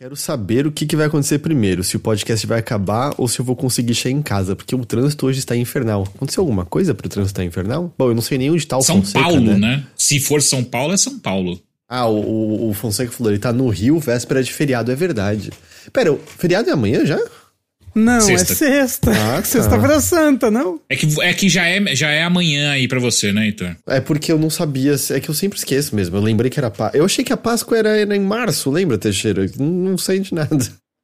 Quero saber o que, que vai acontecer primeiro, se o podcast vai acabar ou se eu vou conseguir chegar em casa, porque o trânsito hoje está infernal. Aconteceu alguma coisa pro trânsito estar infernal? Bom, eu não sei nem onde tá o São Fonseca, Paulo, né? né? Se for São Paulo, é São Paulo. Ah, o, o, o Fonseca falou, ele tá no Rio, véspera de feriado, é verdade. Pera, o feriado é amanhã já? Não, Sexta. é sexta. Ah, tá. Sexta-feira santa, não? É que, é que já, é, já é amanhã aí pra você, né, Heitor? É porque eu não sabia, é que eu sempre esqueço mesmo, eu lembrei que era Páscoa. Eu achei que a Páscoa era, era em março, lembra, Teixeira? Não, não sei de nada.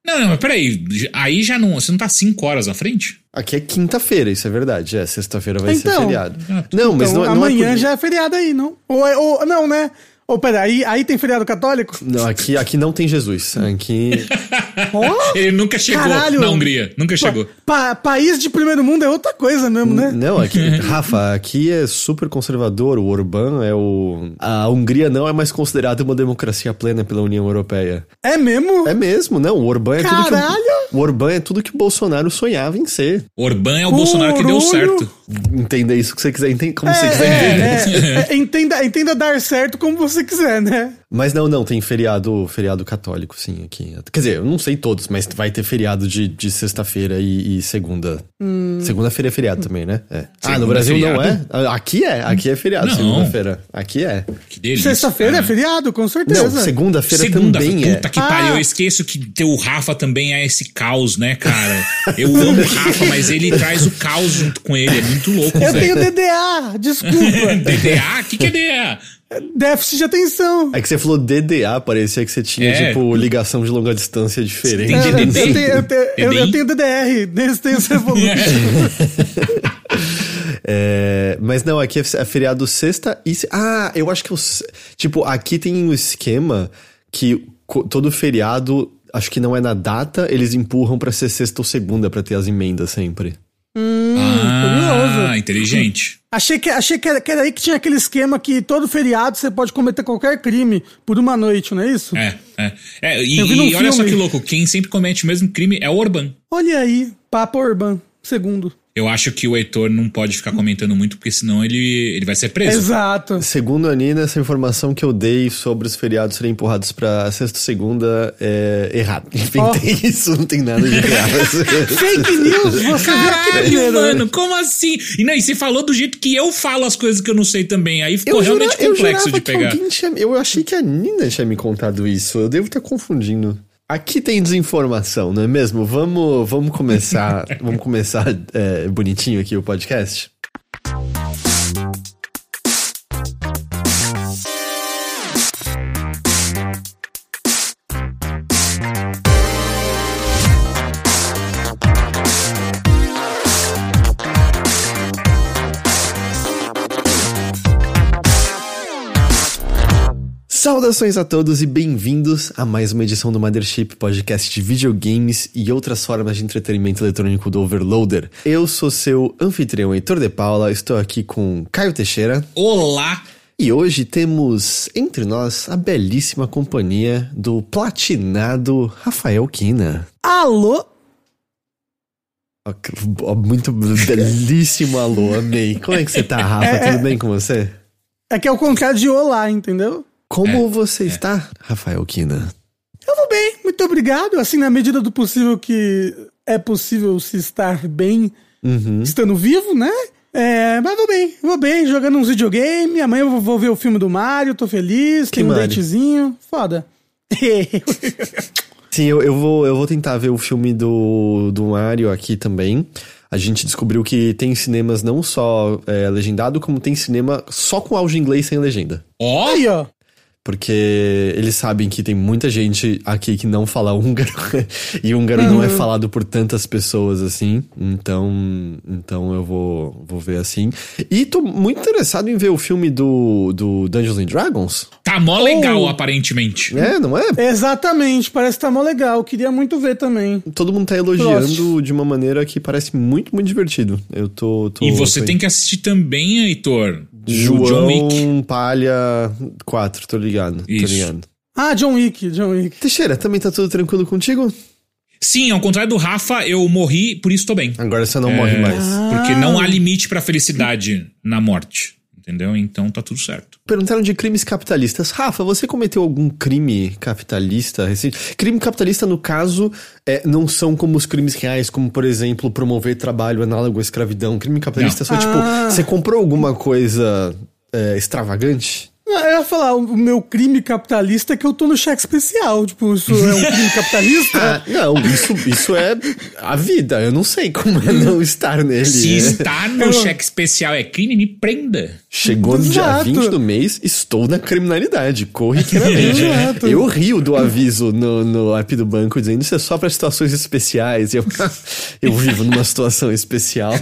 Não, não, mas peraí. Aí já não. Você não tá cinco horas à frente? Aqui é quinta-feira, isso é verdade, é, sexta-feira vai ser Então. feriado. Ah, Não, mas então, não, não amanhã é por... já é feriado aí, não? Ou, é- ou não, né? Ou pera, aí, aí tem feriado católico? Não, aqui, aqui não tem Jesus, aqui... Ó, Ele nunca chegou Caralho! na Hungria. Nunca chegou. pa- país de primeiro mundo é outra coisa mesmo, né? Não, aqui, Rafa, aqui é super conservador. O Orbán é o. A Hungria não é mais considerada uma democracia plena pela União Europeia. É mesmo? É mesmo, não. O Orbán é tudo que. Caralho! O, Orbán é tudo que o Bolsonaro sonhava em ser. Orbán é o Bolsonaro que deu certo. Entenda isso que você quiser, entende, como você É, quiser entender. é, é, é, entenda, entenda dar certo como você quiser, né? Mas não, não, tem feriado, feriado católico, sim, aqui. Quer dizer, eu não sei todos, mas vai ter feriado de, de sexta-feira e, e segunda. Segunda-feira é feriado também, né? É. Ah, no Brasil não é? feriado? Aqui é, aqui é feriado, segunda-feira. Aqui é. Que delícia. Sexta-feira é feriado, com certeza. Não, segunda-feira Segunda, também é. puta que Ah. pariu. Eu esqueço que teu Rafa também é esse caos, né, cara? Eu amo o Rafa, mas ele traz o caos junto com ele. É muito louco, Eu tenho. DDA, desculpa. DDA? O que, que é DDA? Déficit de atenção. É que você falou DDA, parecia que você tinha, É. tipo, ligação de longa distância diferente. Tem É, eu, DDD? tenho, eu, tenho, eu, eu tenho DDR, Distance Evolution. É, mas não, aqui é feriado sexta e. se- Ah, eu acho que os. Tipo, aqui tem um esquema que todo feriado, acho que não é na data, eles empurram pra ser sexta ou segunda pra ter as emendas sempre. Ah, curioso. inteligente. Achei, que, achei que, era, que era aí que tinha aquele esquema que todo feriado você pode cometer qualquer crime por uma noite, não é isso? É, é. é e e olha só que louco, quem sempre comete o mesmo crime é o Orbán. Olha aí, Papo Urban, segundo. Eu acho que o Heitor não pode ficar comentando muito, porque senão ele, ele vai ser preso. Exato. Segundo a Nina, essa informação que eu dei sobre os feriados serem empurrados pra sexta segunda é errado. Inventei isso, não tem nada de errado. Fake news, você Caralho, né? mano, como assim? E, não, e você falou do jeito que eu falo as coisas que eu não sei também. Aí ficou jura- realmente eu complexo de pegar. Que alguém tinha, eu achei que a Nina tinha me contado isso. Eu devo estar confundindo. Aqui tem desinformação, não é mesmo? Vamos, vamos começar, vamos começar é, bonitinho aqui o podcast. Saudações a todos e bem-vindos a mais uma edição do Mothership, podcast de videogames e outras formas de entretenimento eletrônico do Overloader. Eu sou seu anfitrião Heitor de Paula, estou aqui com Caio Teixeira Olá! e hoje temos entre nós a belíssima companhia do platinado Rafael Kina. Alô? Muito belíssimo alô, amei. Como é que você tá, Rafa? Tudo bem com você? É que é o contrário de olá, entendeu? Como você está, Rafael Kina? Eu vou bem, muito obrigado. Assim, na medida do possível que é possível se estar bem Uhum. estando vivo, né? É, mas vou bem, vou bem, jogando uns videogame. Amanhã eu vou- ver o filme do Mario, tô feliz, Que tem um Mario? datezinho. Foda. Sim, eu, eu, vou, eu vou tentar ver o filme do, do Mario aqui também. A gente descobriu que tem cinemas não só é, legendado, como tem cinema só com áudio em inglês sem legenda. Ó! Porque eles sabem que tem muita gente aqui que não fala húngaro. e húngaro não é falado por tantas pessoas assim. Então, então eu vou, vou ver assim. E tô muito interessado em ver o filme do, do Dungeons and Dragons. Tá mó legal, Oh. aparentemente. É, não é? Exatamente, parece que tá mó legal. Queria muito ver também. Todo mundo tá elogiando Gosto. de uma maneira que parece muito, muito divertido. Eu tô. tô E você tô tem que assistir também, Heitor. João John Wick. Palha 4, tô ligado. Tô Isso. ligado. Ah, John Wick, John Wick. Teixeira, também tá tudo tranquilo contigo? Sim, ao contrário do Rafa, eu morri, por isso tô bem. Agora você não morre mais. Porque não há limite pra felicidade na morte. Entendeu? Então tá tudo certo. Perguntaram de crimes capitalistas. Rafa, você cometeu algum crime capitalista recente? Crime capitalista, no caso, é, não são como os crimes reais, como, por exemplo, promover trabalho análogo à escravidão. Crime capitalista é só, tipo, Ah. você comprou alguma coisa é, extravagante? Não, Eu ia falar, o meu crime capitalista é que eu tô no cheque especial. Tipo, isso é um crime capitalista? Ah, não, isso, isso é a vida. Eu não sei como é não estar nele. Se É. estar no Eu- cheque especial é crime, me prenda. Chegou no dia Exato. 20 do mês, estou na criminalidade, corriqueiramente. Exato. eu rio do aviso no, no app do banco dizendo isso é só para situações especiais. E Eu, eu vivo numa situação especial.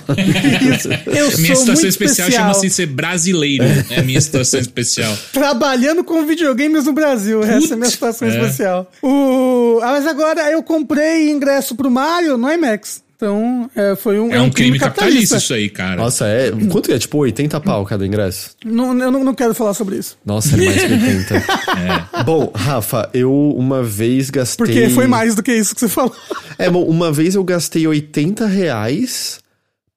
Eu sou minha situação muito especial, chama-se ser brasileiro. É a minha situação especial. Trabalhando com videogames no Brasil. Essa é a minha situação é. especial. O... Ah, mas agora eu comprei ingresso pro Mario no IMAX. Então, é, foi um, É um crime capitalista isso aí, cara. Nossa, é. Quanto é? Tipo 80 pau cada ingresso? Não, eu não, não quero falar sobre isso. Nossa, é mais que 80. Bom, Rafa, eu uma vez gastei. Porque foi mais do que isso que você falou. É, bom, uma vez eu gastei 80 reais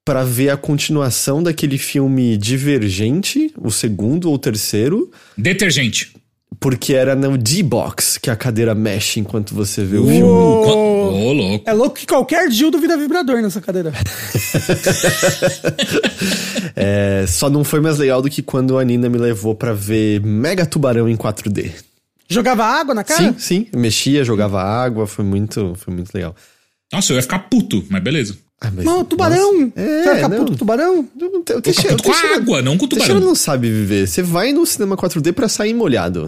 pra ver a continuação daquele filme Divergente, o segundo ou o terceiro, Detergente. porque era no D-Box, que a cadeira mexe enquanto você vê o Uou. filme. Ô, ô, louco. É louco que qualquer dildo vira vibrador nessa cadeira. É, só não foi mais legal do que quando a Nina me levou pra ver Mega Tubarão em 4D. Jogava água na cara? Sim, sim, mexia, jogava água, foi muito, foi muito legal. Nossa, eu ia ficar puto, mas beleza. Ah, mas- Não, tubarão. Nossa. É, Você com tubarão? Eu não- eu- Eu Teixeira- com a água, não com o Teixeira tubarão. não sabe viver. Você vai no cinema 4D pra sair molhado.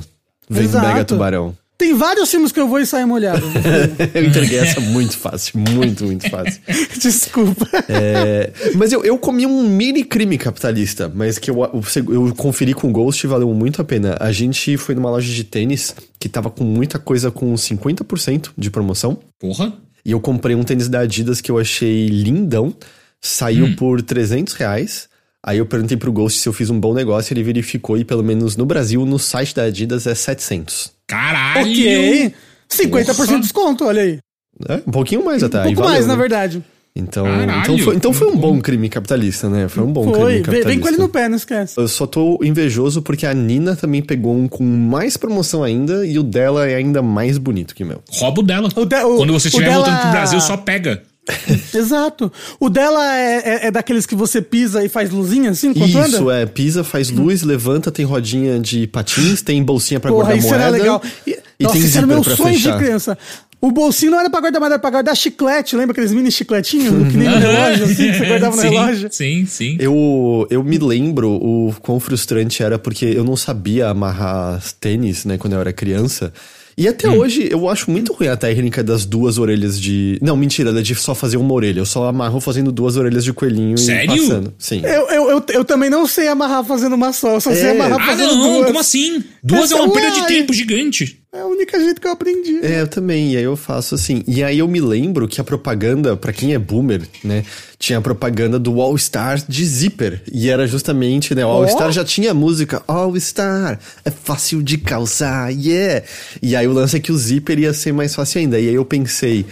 Vendo Exato. Mega Tubarão. Tem vários filmes que eu vou e saio molhado. Eu entreguei essa muito fácil, muito, muito fácil. Desculpa. É, mas eu, eu comi um mini crime capitalista, mas que eu, eu, eu conferi com o Ghost e valeu muito a pena. A gente foi numa loja de tênis que tava com muita coisa com 50% de promoção. Porra. E eu comprei um tênis da Adidas que eu achei lindão. Saiu Hum. por 300 reais. Aí eu perguntei pro Ghost se eu fiz um bom negócio. Ele verificou e pelo menos no Brasil, no site da Adidas, é 700. Caralho. ok. 50% Porra. de desconto, olha aí. É, um pouquinho mais até. Um pouco valeu, mais, né? na verdade. Então, Caralho, então, foi, então foi um bom crime capitalista, né? Foi um bom Foi. crime capitalista. vem com ele no pé, não esquece. Eu só tô invejoso porque a Nina também pegou um com mais promoção ainda e o dela é ainda mais bonito que o meu. Roubo dela. O de- o- Quando você o estiver dela- voltando pro Brasil, só pega. Exato. O dela é, é- é daqueles que você pisa e faz luzinha assim enquanto anda? Isso, é. Pisa, faz luz, levanta, tem rodinha de patins, tem bolsinha pra Porra, guardar isso moeda. era legal. E, E nossa, tem isso era meu sonho fechar. de criança. O bolsinho não era pra guardar moeda, era pra guardar chiclete. Lembra aqueles mini chicletinhos? Que nem no relógio, assim, que você guardava no sim, relógio? Sim, sim. Eu, eu me lembro o quão frustrante era porque eu não sabia amarrar tênis, né, quando eu era criança. E até Hum. hoje eu acho muito ruim a técnica das duas orelhas de. Não, mentira, da de só fazer uma orelha. Eu só amarro fazendo duas orelhas de coelhinho Sério? e passando. Sim. Eu, eu, eu, eu também não sei amarrar fazendo uma só, eu só sei É. amarrar Ah, fazendo não, duas. como assim? Duas Essa é uma perda de tempo gigante. É o único jeito que eu aprendi. É, eu também. E aí eu faço assim. E aí eu me lembro que a propaganda, pra quem é boomer, né? Tinha a propaganda do All Star de Zipper. E era justamente, né? O All Ó. Star já tinha a música All Star. É fácil de calçar, yeah. E aí o lance é que o Zipper ia ser mais fácil ainda. E aí eu pensei,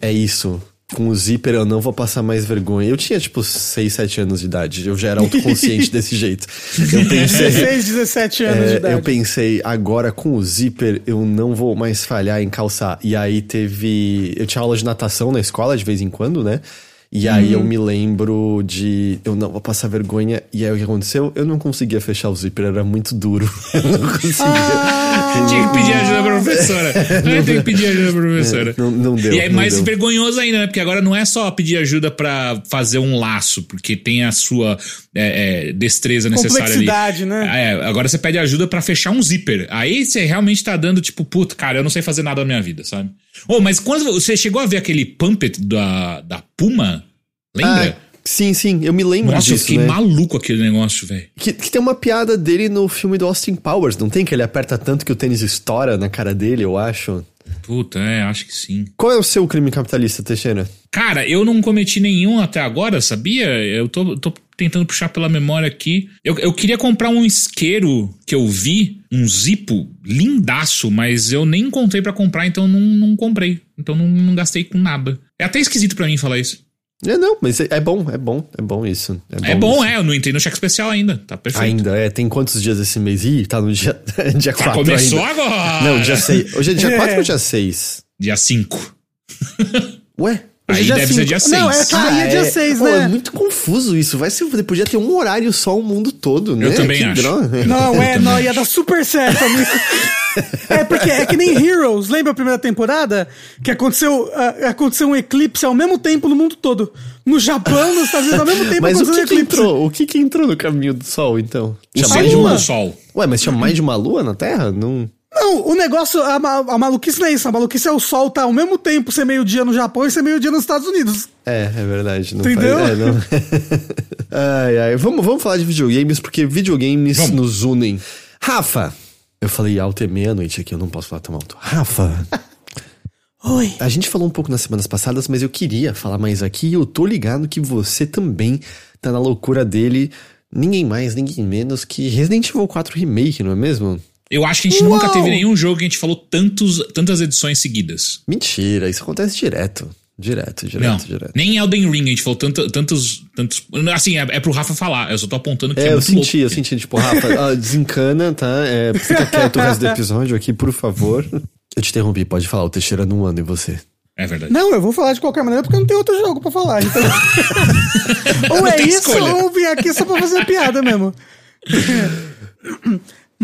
é isso. Com o zíper eu não vou passar mais vergonha. Eu tinha tipo 6, 7 anos de idade. Eu já era autoconsciente desse jeito. Eu pensei. 16, 17 anos de É, idade. eu pensei, agora com o zíper eu não vou mais falhar em calçar. E aí teve. Eu tinha aula de natação na escola de vez em quando, né? E aí Uhum. eu me lembro de. Eu não vou passar vergonha. E aí o que aconteceu? Eu não conseguia fechar o zíper, era muito duro. Eu não conseguia. Ah, Tinha que pedir ajuda pra professora. Eu tenho que pedir ajuda pra professora. É, não- não deu, E é não mais deu. vergonhoso ainda, né? Porque agora não é só pedir ajuda pra fazer um laço, porque tem a sua é, é, destreza necessária ali. Complexidade, né? É, agora você pede ajuda pra fechar um zíper. Aí você realmente tá dando, tipo, puto, cara, eu não sei fazer nada na minha vida, sabe? Ô, mas quando você chegou a ver aquele Pumpet da, da Puma, lembra? Ah, sim, sim, eu me lembro Nossa, eu disso. fiquei né? maluco aquele negócio, velho. Que, que tem uma piada dele no filme do Austin Powers, não tem? Que ele aperta tanto que o tênis estoura na cara dele, eu acho. Puta, é, acho que sim. Qual é o seu crime capitalista, Teixeira? Cara, eu não cometi nenhum até agora, sabia? Eu tô, tô tentando puxar pela memória aqui. Eu, eu queria comprar um isqueiro que eu vi, um Zippo, lindaço, mas eu nem encontrei pra comprar, então não, não comprei. Então não, não gastei com nada. É até esquisito pra mim falar isso. É, não, mas é, é bom, é bom, é bom isso. É bom, é, eu não entrei no cheque especial ainda, tá perfeito. Ainda, é, tem quantos dias esse mês? Ih, tá no dia, dia 4 começou ainda. agora! Não, dia 6. Hoje é dia 4 ou dia 6? Dia 5. Ué? Aí é deve ser cinco. dia 6. Não, é cair é dia 6, Pô, né? é muito confuso isso. Vai ser, podia ter um horário só o mundo todo, né? Eu também Que acho. droga. Não, é, não, ia dar super certo, amigo. É porque é que nem Heroes, lembra a primeira temporada? Que aconteceu, ah, aconteceu um eclipse ao mesmo tempo no mundo todo. No Japão, nos Estados Unidos, ao mesmo tempo Mas o aconteceu um que, que eclipse. entrou? O que, que entrou no caminho do Sol, então? O mais de do sol. Ué, mas tinha mais de uma lua na Terra? Não. Não, o negócio, a, a maluquice não é isso. A maluquice é o sol tá ao mesmo tempo ser meio-dia no Japão e ser meio-dia nos Estados Unidos. É, é verdade. Não Entendeu? Faz, é, não. ai, ai. Vamos, vamos falar de videogames, porque videogames Vamos. nos unem. Rafa! Eu falei alto é meia-noite aqui, eu não posso falar tão alto. Rafa! Oi. A gente falou um pouco nas semanas passadas, mas eu queria falar mais aqui e eu tô ligado que você também tá na loucura dele. Ninguém mais, ninguém menos que Resident Evil 4 Remake, não é mesmo? Eu acho que a gente Uau! nunca teve nenhum jogo que a gente falou tantos, tantas edições seguidas. Mentira, isso acontece direto. Direto, direto, Não, direto. nem Elden Ring a gente falou tanto, tantos, tantos... Assim, é, é pro Rafa falar, eu só tô apontando que é, É, eu muito senti, louco. eu senti, tipo, Rafa, desencana, tá? É, fica quieto o resto do episódio aqui, por favor. Eu te interrompi, pode falar, o Teixeira não anda em você. É verdade. Não, eu vou falar de qualquer maneira porque não tem outro jogo pra falar. Então... ou é isso, escolha. ou vim aqui só pra fazer piada mesmo.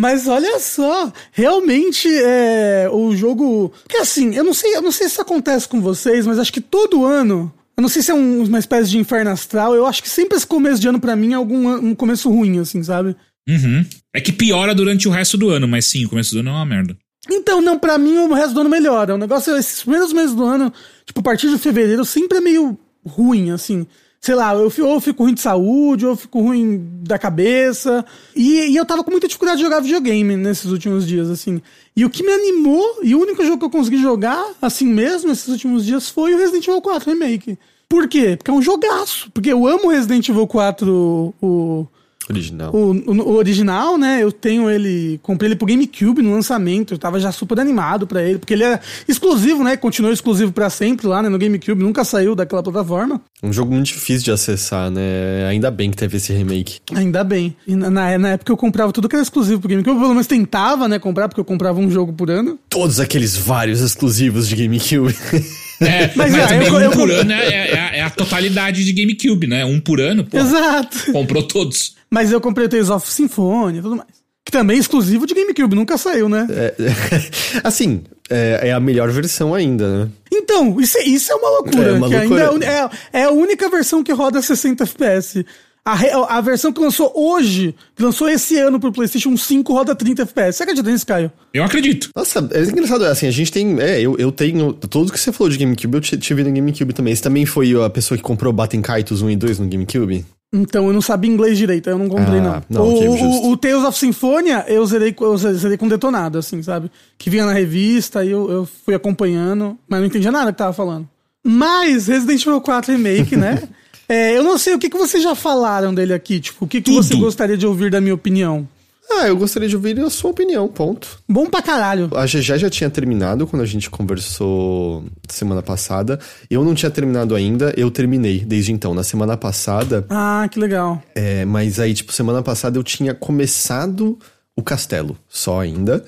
Mas olha só, realmente é o jogo. Porque assim, eu não sei, eu não sei se isso acontece com vocês, mas acho que todo ano. Eu não sei se é um- uma espécie de inferno astral. Eu acho que sempre esse começo de ano pra mim é algum um começo ruim, assim, sabe? Uhum. É que piora durante o resto do ano, mas sim, o começo do ano é uma merda. Então, não, pra mim o resto do ano melhora. O negócio é esses primeiros meses do ano, tipo, a partir de fevereiro, sempre é meio ruim, assim. Sei lá, eu, fi- ou fico ruim de saúde, ou eu fico ruim da cabeça. E, e eu tava com muita dificuldade de jogar videogame nesses últimos dias, assim. E o que me animou, e o único jogo que eu consegui jogar, assim mesmo, nesses últimos dias, foi o Resident Evil 4 Remake. Por quê? Porque é um jogaço. Porque eu amo Resident Evil 4, o, Original. o, o- o original, né? Eu tenho ele. Comprei ele pro GameCube no lançamento. Eu tava já super animado pra ele. Porque ele é exclusivo, né? Continuou exclusivo pra sempre lá, né? No GameCube. Nunca saiu daquela plataforma. Um jogo muito difícil de acessar, né? Ainda bem que teve esse remake. Ainda bem. E na, na, época eu comprava tudo que era exclusivo pro GameCube. Eu pelo menos tentava, né? Comprar, porque eu comprava um jogo por ano. Todos aqueles vários exclusivos de GameCube. É, mas, Mas, é, eu- um eu- por ano é, é- é a- é a totalidade de GameCube, né? Um por ano, pô, Exato. comprou todos. Mas eu comprei o Tales of Symphonia e tudo mais. Que também é exclusivo de GameCube, nunca saiu, né? É, assim, é, é a melhor versão ainda, né? Então, isso, é- isso é uma loucura. É uma que loucura. ainda é é, é a única versão que roda 60 FPS. A, a versão que lançou hoje, que lançou esse ano pro PlayStation 5, roda 30 FPS. Você acredita nisso, Caio? Eu acredito. Nossa, é engraçado, assim, a gente tem. É, eu, eu tenho. Tudo que você falou de GameCube, eu tive no GameCube também. Você também foi a pessoa que comprou Baten Kaitos 1 e 2 no GameCube? Então, eu não sabia inglês direito, eu não comprei, Ah, não. não, o, o- o Tales of Symphonia, eu zerei, eu zerei com detonado, assim, sabe? Que vinha na revista, aí eu, eu fui acompanhando, mas não entendia nada que tava falando. Mas, Resident Evil 4 Remake, né? É, eu não sei o que, que vocês já falaram dele aqui, tipo, o que, que Tudo. você gostaria de ouvir da minha opinião? Ah, eu gostaria de ouvir a sua opinião, ponto. Bom pra caralho. A GG já tinha terminado quando a gente conversou semana passada. Eu não tinha terminado ainda, eu terminei desde então. Na semana passada, Ah, que legal. é, mas aí, tipo, semana passada eu tinha começado o castelo, só ainda.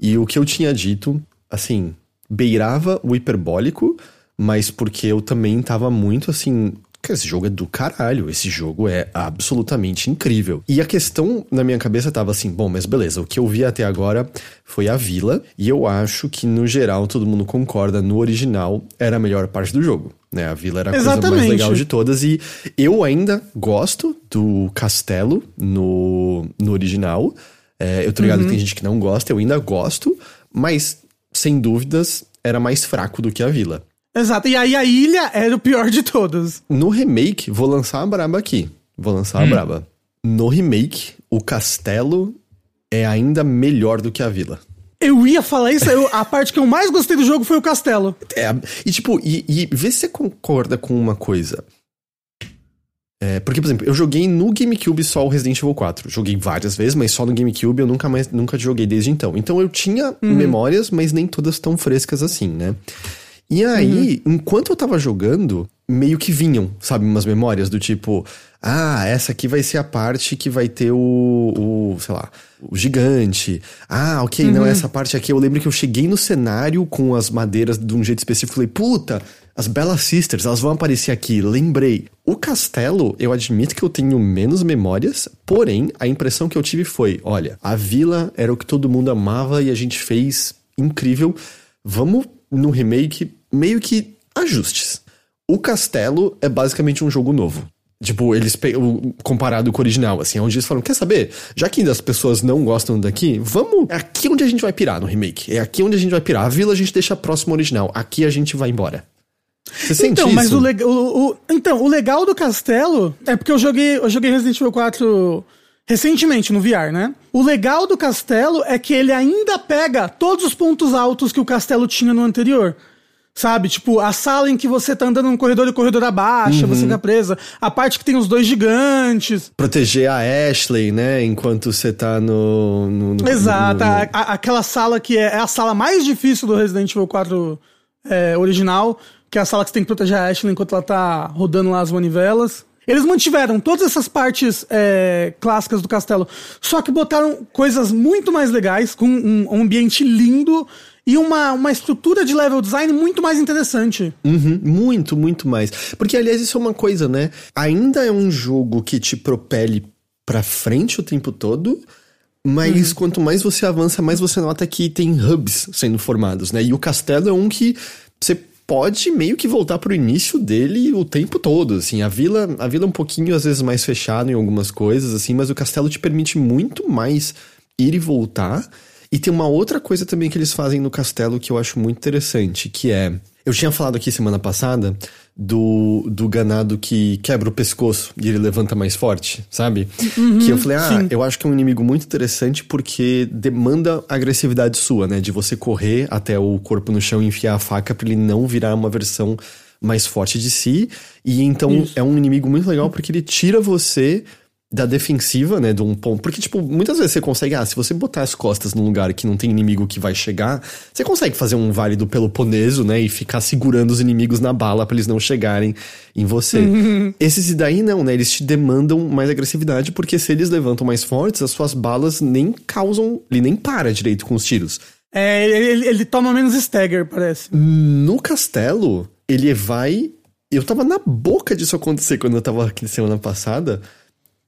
E o que eu tinha dito, assim, beirava o hiperbólico, mas porque eu também tava muito assim. Que esse jogo é do caralho, esse jogo é absolutamente incrível. E a questão na minha cabeça tava assim: bom, mas beleza, o que eu vi até agora foi a vila, e eu acho que no geral todo mundo concorda, no original era a melhor parte do jogo. Né? A vila era a coisa mais Exatamente. legal de todas, e eu ainda gosto do castelo no, no original. É, eu tô ligado que tem gente que não gosta, eu ainda gosto, mas sem dúvidas era mais fraco do que a vila. Exato. E aí a ilha era o pior de todos. No remake, vou lançar a braba aqui. Vou lançar a braba. No remake, o castelo é ainda melhor do que a vila. Eu ia falar isso, eu- a parte que eu mais gostei do jogo foi o castelo. É, e tipo, e, e vê se você concorda com uma coisa. É, porque, por exemplo, eu joguei no GameCube só o Resident Evil 4. Joguei várias vezes, mas só no GameCube eu nunca mais nunca joguei desde então. Então eu tinha memórias, mas nem todas tão frescas assim, né? E aí, enquanto eu tava jogando, meio que vinham, sabe, umas memórias do tipo, ah, essa aqui vai ser a parte que vai ter o, o sei lá, o gigante. Ah, ok, uhum. não, essa parte aqui. Eu lembro que eu cheguei no cenário com as madeiras de um jeito específico e falei, puta, as Bella Sisters, elas vão aparecer aqui, lembrei. O castelo, eu admito que eu tenho menos memórias, porém, a impressão que eu tive foi: olha, a vila era o que todo mundo amava e a gente fez incrível. Vamos no remake meio que ajustes. O Castelo é basicamente um jogo novo. Tipo, eles comparado com o original, assim, onde eles falam, quer saber? Já que as pessoas não gostam daqui, vamos. É aqui onde a gente vai pirar no remake. É aqui onde a gente vai pirar. A vila a gente deixa próximo ao original. Aqui a gente vai embora. Você sente então, mas o, o, o, então, o legal do castelo é porque eu joguei, eu joguei Resident Evil 4 recentemente no VR, né? O legal do castelo é que ele ainda pega todos os pontos altos que o castelo tinha no anterior. Sabe? Tipo, a sala em que você tá andando num corredor e o corredor abaixa, uhum. você fica presa. A parte que tem os dois gigantes. Proteger a Ashley, né? Enquanto você tá no. no, no Exato. No, no... A, a, aquela sala que é, é, a sala mais difícil do Resident Evil 4 é, original. Que é a sala que você tem que proteger a Ashley enquanto ela tá rodando lá as manivelas. Eles mantiveram todas essas partes é, clássicas do castelo, só que botaram coisas muito mais legais, com um, um ambiente lindo e uma, uma estrutura de level design muito mais interessante. Uhum, muito, muito mais. Porque, aliás, isso é uma coisa, né? Ainda é um jogo que te propele pra frente o tempo todo. Mas uhum. quanto mais você avança, mais você nota que tem hubs sendo formados, né? E o castelo é um que você pode meio que voltar pro início dele o tempo todo, assim. A vila, a vila é um pouquinho às vezes mais fechada em algumas coisas, assim, mas o castelo te permite muito mais ir e voltar. E tem uma outra coisa também que eles fazem no castelo que eu acho muito interessante, que é. Eu tinha falado aqui semana passada do, do ganado que quebra o pescoço e ele levanta mais forte, sabe? Uhum, que eu falei, ah, sim. eu acho que é um inimigo muito interessante porque demanda agressividade sua, né? De você correr até o corpo no chão e enfiar a faca para ele não virar uma versão mais forte de si. E então Isso. é um inimigo muito legal porque ele tira você da defensiva, né, de um ponto. Porque, tipo, muitas vezes você consegue, ah, se você botar as costas num lugar que não tem inimigo que vai chegar, você consegue fazer um vale do Peloponeso, né, e ficar segurando os inimigos na bala para eles não chegarem em você. Uhum. Esses daí não, né, eles te demandam mais agressividade, porque se eles levantam mais fortes, as suas balas nem causam, ele nem para direito com os tiros. É, ele, ele toma menos stagger, parece. No castelo, ele vai. Eu tava na boca disso acontecer quando eu tava aqui semana passada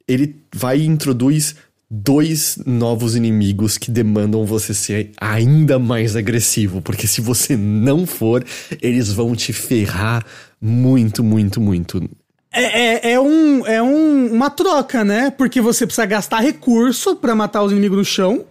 ele vai e introduz dois novos inimigos que demandam você ser ainda mais agressivo, porque se você não for, eles vão te ferrar muito, muito, muito. É, é, é, um, é um, uma troca, né? Porque você precisa gastar recurso para matar os inimigos no chão,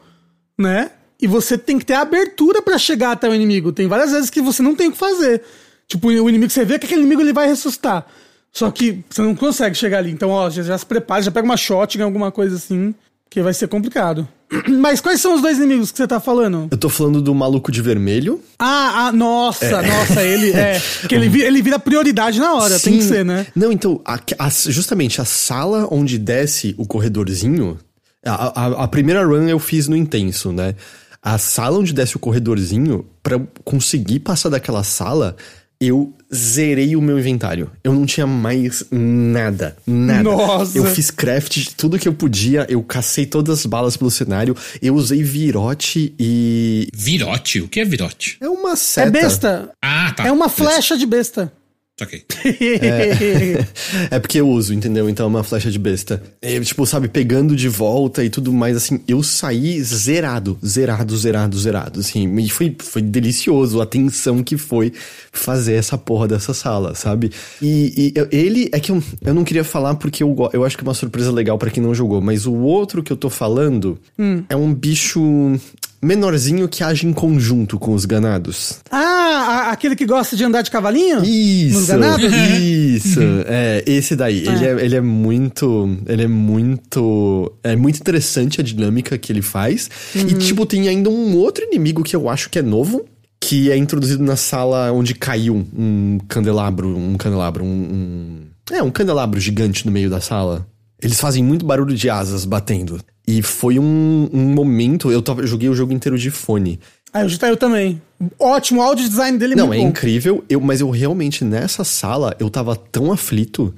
né? E você tem que ter abertura para chegar até o inimigo. Tem várias vezes que você não tem o que fazer. Tipo, o inimigo, você vê que aquele inimigo ele vai ressuscitar. Só que você não consegue chegar ali. Então, ó, já, já se prepara, já pega uma shotgun, alguma coisa assim, que vai ser complicado. Mas quais são os dois inimigos que você tá falando? Eu tô falando do maluco de vermelho. Ah, ah nossa, é. nossa, ele é. Que ele, vira, ele vira prioridade na hora, Sim. tem que ser, né? Não, então, a, a, justamente a sala onde desce o corredorzinho. A, a, a, primeira run eu fiz no intenso, né? A sala onde desce o corredorzinho, para conseguir passar daquela sala, eu zerei o meu inventário. Eu não tinha mais nada. Nada. Nossa! Eu fiz craft de tudo que eu podia. Eu cacei todas as balas pelo cenário. Eu usei virote e. Virote? O que é virote? É uma seta. É besta. Ah, tá. É uma flecha de besta. Ok. é, é, porque eu uso, entendeu? Então é uma flecha de besta. É, tipo, sabe, pegando de volta e tudo mais, assim, eu saí zerado, zerado, zerado, zerado, assim. E foi, foi delicioso a tensão que foi fazer essa porra dessa sala, sabe? E, e ele, é que eu, eu não queria falar porque eu, eu acho que é uma surpresa legal para quem não jogou, mas o outro que eu tô falando hum. é um bicho menorzinho que age em conjunto com os ganados. Ah, aquele que gosta de andar de cavalinho? Isso. Nos ganados? Isso. é, esse daí. É. Ele, é, ele é muito. Ele é muito. É muito interessante a dinâmica que ele faz. Uhum. E, tipo, tem ainda um outro inimigo que eu acho que é novo. Que é introduzido na sala onde caiu um candelabro. Um candelabro. Um, um... É, um candelabro gigante no meio da sala. Eles fazem muito barulho de asas batendo. E foi um, um momento. Eu, tava, eu joguei o jogo inteiro de fone. Ah, eu, eu também. ótimo, o audio design dele é Não, é bom. incrível, eu, mas eu realmente, nessa sala, eu tava tão aflito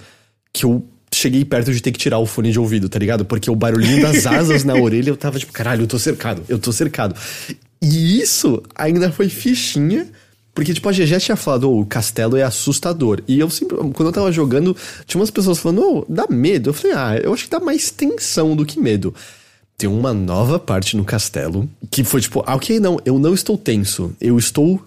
que eu cheguei perto de ter que tirar o fone de ouvido, tá ligado? Porque o barulhinho das asas na orelha, eu tava tipo, caralho, eu tô cercado, eu tô cercado. E isso ainda foi fichinha, porque, tipo, a GG tinha falado, "Ô, o castelo é assustador. E eu sempre, quando eu tava jogando, tinha umas pessoas falando, ô, dá medo. Eu falei, ah, eu acho que dá mais tensão do que medo. Tem uma nova parte no castelo que foi tipo, ah, ok, não, eu não estou tenso, eu estou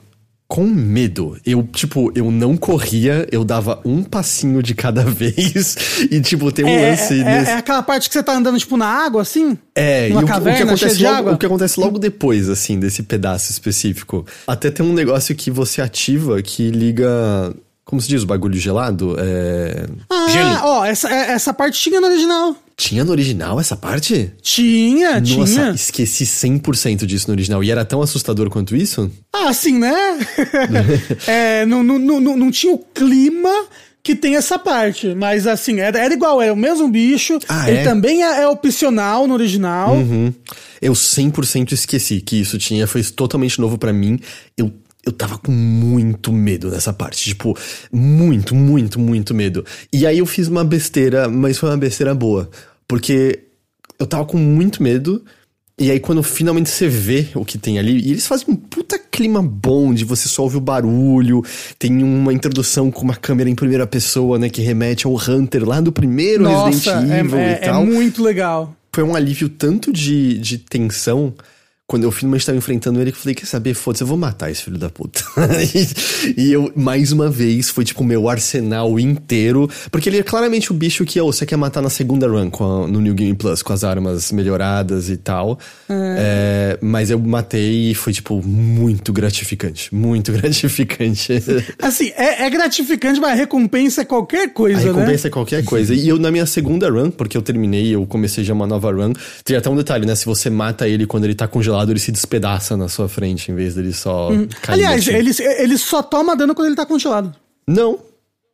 com medo. Eu, tipo, eu não corria, eu dava um passinho de cada vez. E, tipo, tem um É, lance é- nesse. é aquela parte que você tá andando, tipo, na água, assim? É, Numa e o que, o que caverna cheia acontece de logo, água? o que acontece logo depois, assim, desse pedaço específico. Até tem um negócio que você ativa que liga. Como se diz, o bagulho gelado? É... Ah, Gelo. ó, essa, é- essa parte tinha no original. Tinha no original essa parte? Tinha, Nossa, tinha. esqueci 100% disso no original. E era tão assustador quanto isso? Ah, assim, né? é, não, não, não, não- tinha o clima que tem essa parte. Mas assim, era, era igual, era o mesmo bicho. Ah, ele é? também é, é opcional no original. Uhum. Eu 100% esqueci que isso tinha, foi totalmente novo pra mim. Eu, eu tava com muito medo nessa parte, tipo, muito, muito, muito medo. E aí eu fiz uma besteira, mas foi uma besteira boa, porque eu tava com muito medo. E aí, quando finalmente você vê o que tem ali, e eles fazem um puta clima bom de você só ouvir o barulho, tem uma introdução com uma câmera em primeira pessoa, né, que remete ao Hunter lá do primeiro Nossa, Resident é, Evil é- e é tal muito legal. foi um alívio tanto de, de tensão quando eu finalmente tava enfrentando ele que eu falei, quer saber, foda-se, eu vou matar esse filho da puta. e, e eu, mais uma vez, foi tipo o meu arsenal inteiro, porque ele é claramente o bicho que, oh, você quer matar na segunda run com a- no New Game Plus, com as armas melhoradas e tal. É, mas eu matei e foi, tipo, muito gratificante. Muito gratificante. Assim, é, é gratificante, mas a recompensa é qualquer A coisa, né? recompensa é qualquer coisa. E eu, na minha segunda run, porque eu terminei, eu comecei já uma nova run, tem até um detalhe, né? Se você mata ele quando ele tá congelado, ele se despedaça na sua frente, em vez dele só cair. Hum. Aliás, assim. ele, ele só toma dano quando ele tá congelado. Não.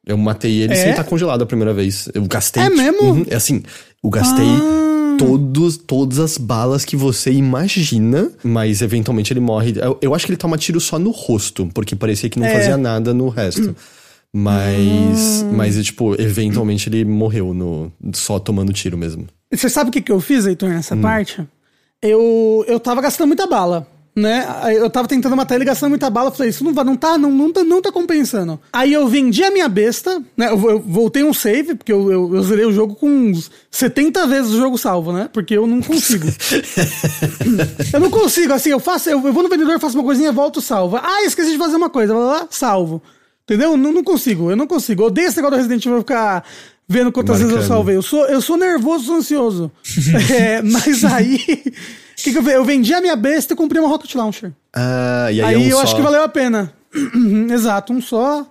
Eu matei ele É? sem estar congelado a primeira vez. Eu gastei. É mesmo? Uhum, é assim, eu gastei. Ah. Todos, todas as balas que você imagina, mas eventualmente ele morre. Eu, eu acho que ele toma tiro só no rosto, porque parecia que não É. fazia nada no resto. Mas, mas tipo, eventualmente ele morreu no, só tomando tiro mesmo. Você sabe o que, que eu fiz, Heitor, nessa Hum. parte? Eu, eu tava gastando muita bala, né? Eu tava tentando matar ele gastando muita bala. Eu falei, isso não, vai, não, tá, não, não, tá, não tá compensando. Aí eu vendi a minha besta, né? Eu, eu voltei um save, porque eu, eu, eu zerei o jogo com uns 70 vezes o jogo salvo, né? Porque eu não consigo. eu não consigo, assim, eu faço, eu, eu vou no vendedor, faço uma coisinha, volto, salvo. Ah, esqueci de fazer uma coisa, lá, salvo. Entendeu? Não, não consigo, eu não consigo. Eu odeio esse negócio do Resident Evil ficar vendo quantas vezes eu Marcando. salvei. Eu sou, eu sou nervoso, sou ansioso. É, mas aí. que, que eu, eu vendi a minha besta e comprei uma Rocket Launcher. Ah, e aí, Aí, é um eu só. acho que valeu a pena. Exato, um só.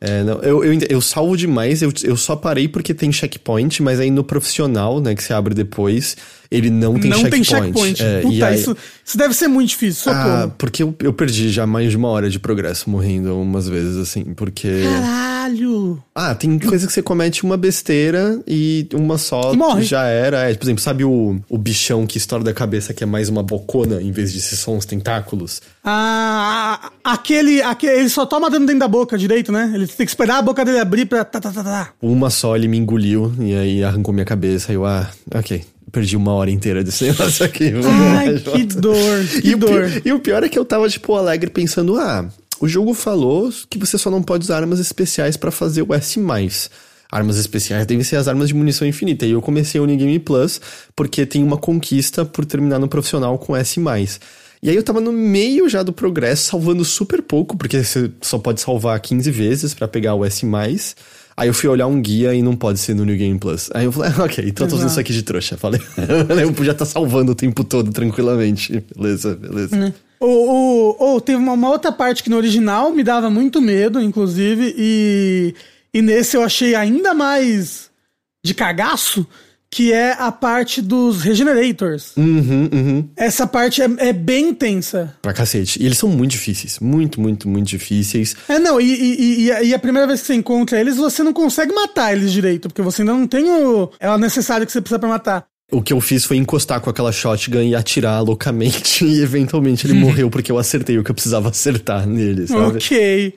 É, não, eu, eu, eu salvo demais, eu, eu só parei porque tem checkpoint, mas aí no profissional, né, que você abre depois, ele não tem não checkpoint. tem checkpoint. É, e Puta, aí- isso, isso deve ser muito difícil, Ah, porque eu, eu perdi já mais de uma hora de progresso morrendo umas vezes, assim, porque. Caralho! Ah, tem coisa que você comete uma besteira e uma só E morre. já era. É, por exemplo, sabe o, o bichão que estoura da cabeça que é mais uma bocona em vez de ser só uns tentáculos? Ah, aquele, aquele. Ele só toma dano dentro da boca direito, né? Ele tem que esperar a boca dele abrir pra. Tá, tá, tá, tá. Uma só ele me engoliu e aí arrancou minha cabeça. Aí eu, ah, ok. Perdi uma hora inteira desse negócio aqui. Ai, que dor, que E o, dor. pi- e o pior é que eu tava, tipo, alegre pensando, ah, o jogo falou que você só não pode usar armas especiais pra fazer o S+. Armas especiais devem ser as armas de munição infinita. E eu comecei o New Game Plus porque tem uma conquista por terminar no profissional com S+. E aí eu tava no meio já do progresso, salvando super pouco, porque você só pode salvar 15 vezes pra pegar o S+. Aí eu fui olhar um guia e não pode ser no New Game Plus. Aí eu falei, ah, ok, então eu tô fazendo isso aqui de trouxa. Falei, eu podia estar salvando o tempo todo tranquilamente. Beleza, beleza. O, o, o- teve uma, uma outra parte que no original me dava muito medo, inclusive, e, e nesse eu achei ainda mais de cagaço, que é a parte dos Regenerators. Uhum, uhum. Essa parte é, é bem intensa. Pra cacete. E eles são muito difíceis. Muito, muito, muito difíceis. É, não, e, e, e, e a primeira vez que você encontra eles, você não consegue matar eles direito, porque você ainda não tem o, é o necessário que você precisa pra matar. O que eu fiz foi encostar com aquela shotgun e atirar loucamente. E eventualmente ele morreu porque eu acertei o que eu precisava acertar nele, sabe? Ok.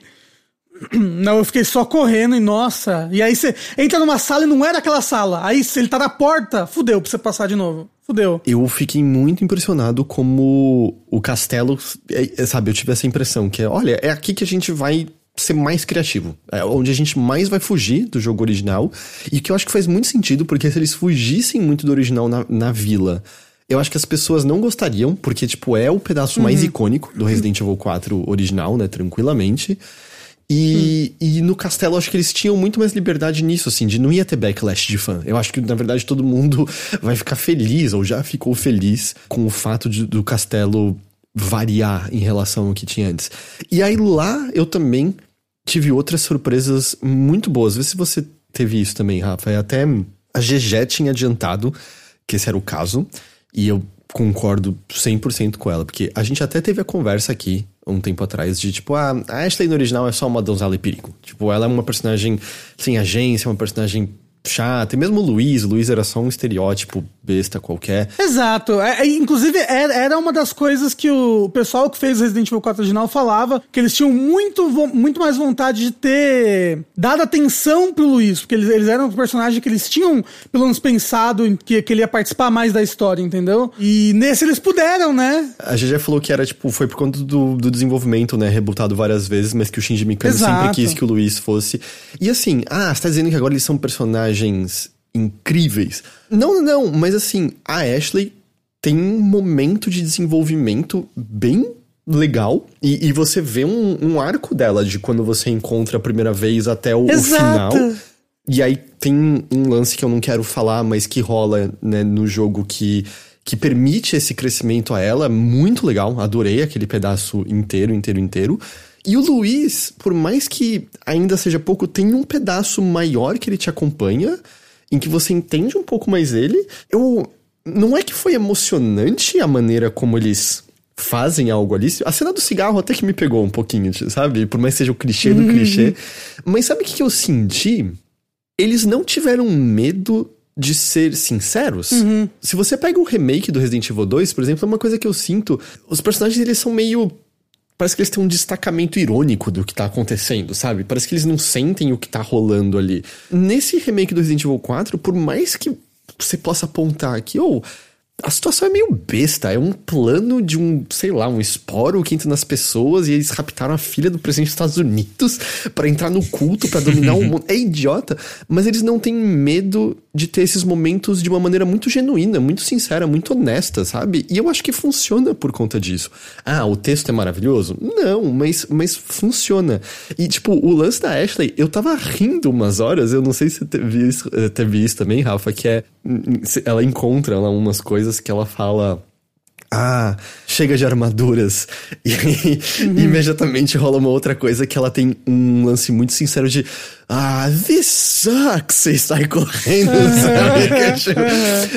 Não, eu fiquei só correndo e nossa. E aí você entra numa sala e não era aquela sala. Aí se ele tá na porta, fudeu pra você passar de novo. Fudeu. Eu fiquei muito impressionado como o castelo. é- é, sabe, eu tive essa impressão que é, olha, é aqui que a gente vai ser mais criativo. É onde a gente mais vai fugir do jogo original. E que eu acho que faz muito sentido, porque se eles fugissem muito do original na, na vila. Eu acho que as pessoas não gostariam, porque, tipo, é o pedaço mais icônico do Resident Evil 4 original, né? Tranquilamente. E, e no castelo, acho que eles tinham muito mais liberdade nisso, assim, de não ia ter backlash de fã. Eu acho que, na verdade, todo mundo vai ficar feliz, ou já ficou feliz, com o fato de- do castelo variar em relação ao que tinha antes. E aí lá eu também tive outras surpresas muito boas. Vê se você teve isso também, Rafa. E até a GG tinha adiantado que esse era o caso, e eu concordo 100% com ela, porque a gente até teve a conversa aqui um tempo atrás de tipo, ah, a Ashley no original é só uma donzela e perigo. Tipo, ela é uma personagem sem agência, uma personagem chata. E mesmo o Luiz, o Luiz era só um estereótipo besta qualquer. Exato. É, é, inclusive, era, uma das coisas que o pessoal que fez o Resident Evil 4 original falava, que eles tinham muito, muito mais vontade de ter dado atenção pro Luiz, porque eles, eles eram um personagem que eles tinham, pelo menos, pensado em que, que ele ia participar mais da história, entendeu? E nesse eles puderam, né? A GG falou que era, tipo, foi por conta do, do desenvolvimento, né? Rebutado várias vezes, mas que o Shinji Mikami Exato. sempre quis que o Luiz fosse. E assim, ah, você tá dizendo que agora eles são personagens incríveis. Não, não, não, mas assim, a Ashley tem um momento de desenvolvimento bem legal. E, e você vê um, um arco dela de quando você encontra a primeira vez até o, o final. E aí tem um lance que eu não quero falar, mas que rola né, no jogo que, que permite esse crescimento a ela. Muito legal, adorei aquele pedaço inteiro, inteiro, inteiro. E o Luiz, por mais que ainda seja pouco, tem um pedaço maior que ele te acompanha, em que você entende um pouco mais ele. Eu. Não é que foi emocionante a maneira como eles fazem algo ali. A cena do cigarro até que me pegou um pouquinho, sabe? Por mais que seja o clichê do clichê. Mas sabe o que eu senti? eles não tiveram medo de ser sinceros. Se você pega o remake do Resident Evil 2, por exemplo, é uma coisa que eu sinto. Os personagens eles são meio. Parece que eles têm um destacamento irônico do que tá acontecendo, sabe? Parece que eles não sentem o que tá rolando ali. Nesse remake do Resident Evil 4, por mais que você possa apontar aqui, ou. A situação é meio besta. É um plano de um, sei lá, um esporo que entra nas pessoas e eles raptaram a filha do presidente dos Estados Unidos pra entrar no culto, pra dominar o mundo. É idiota, mas eles não têm medo de ter esses momentos de uma maneira muito genuína, muito sincera, muito honesta, sabe? E eu acho que funciona por conta disso. Ah, o texto é maravilhoso? Não, mas, mas funciona. E, tipo, o lance da Ashley, eu tava rindo umas horas, eu não sei se você teve isso, eh, teve isso também, Rafa, que é. hum, se- Ela encontra lá umas coisas que ela fala. Ah, chega de armaduras. E aí, imediatamente rola uma outra coisa que ela tem um lance muito sincero de. Ah, this sucks! E sai correndo, sabe? Tipo,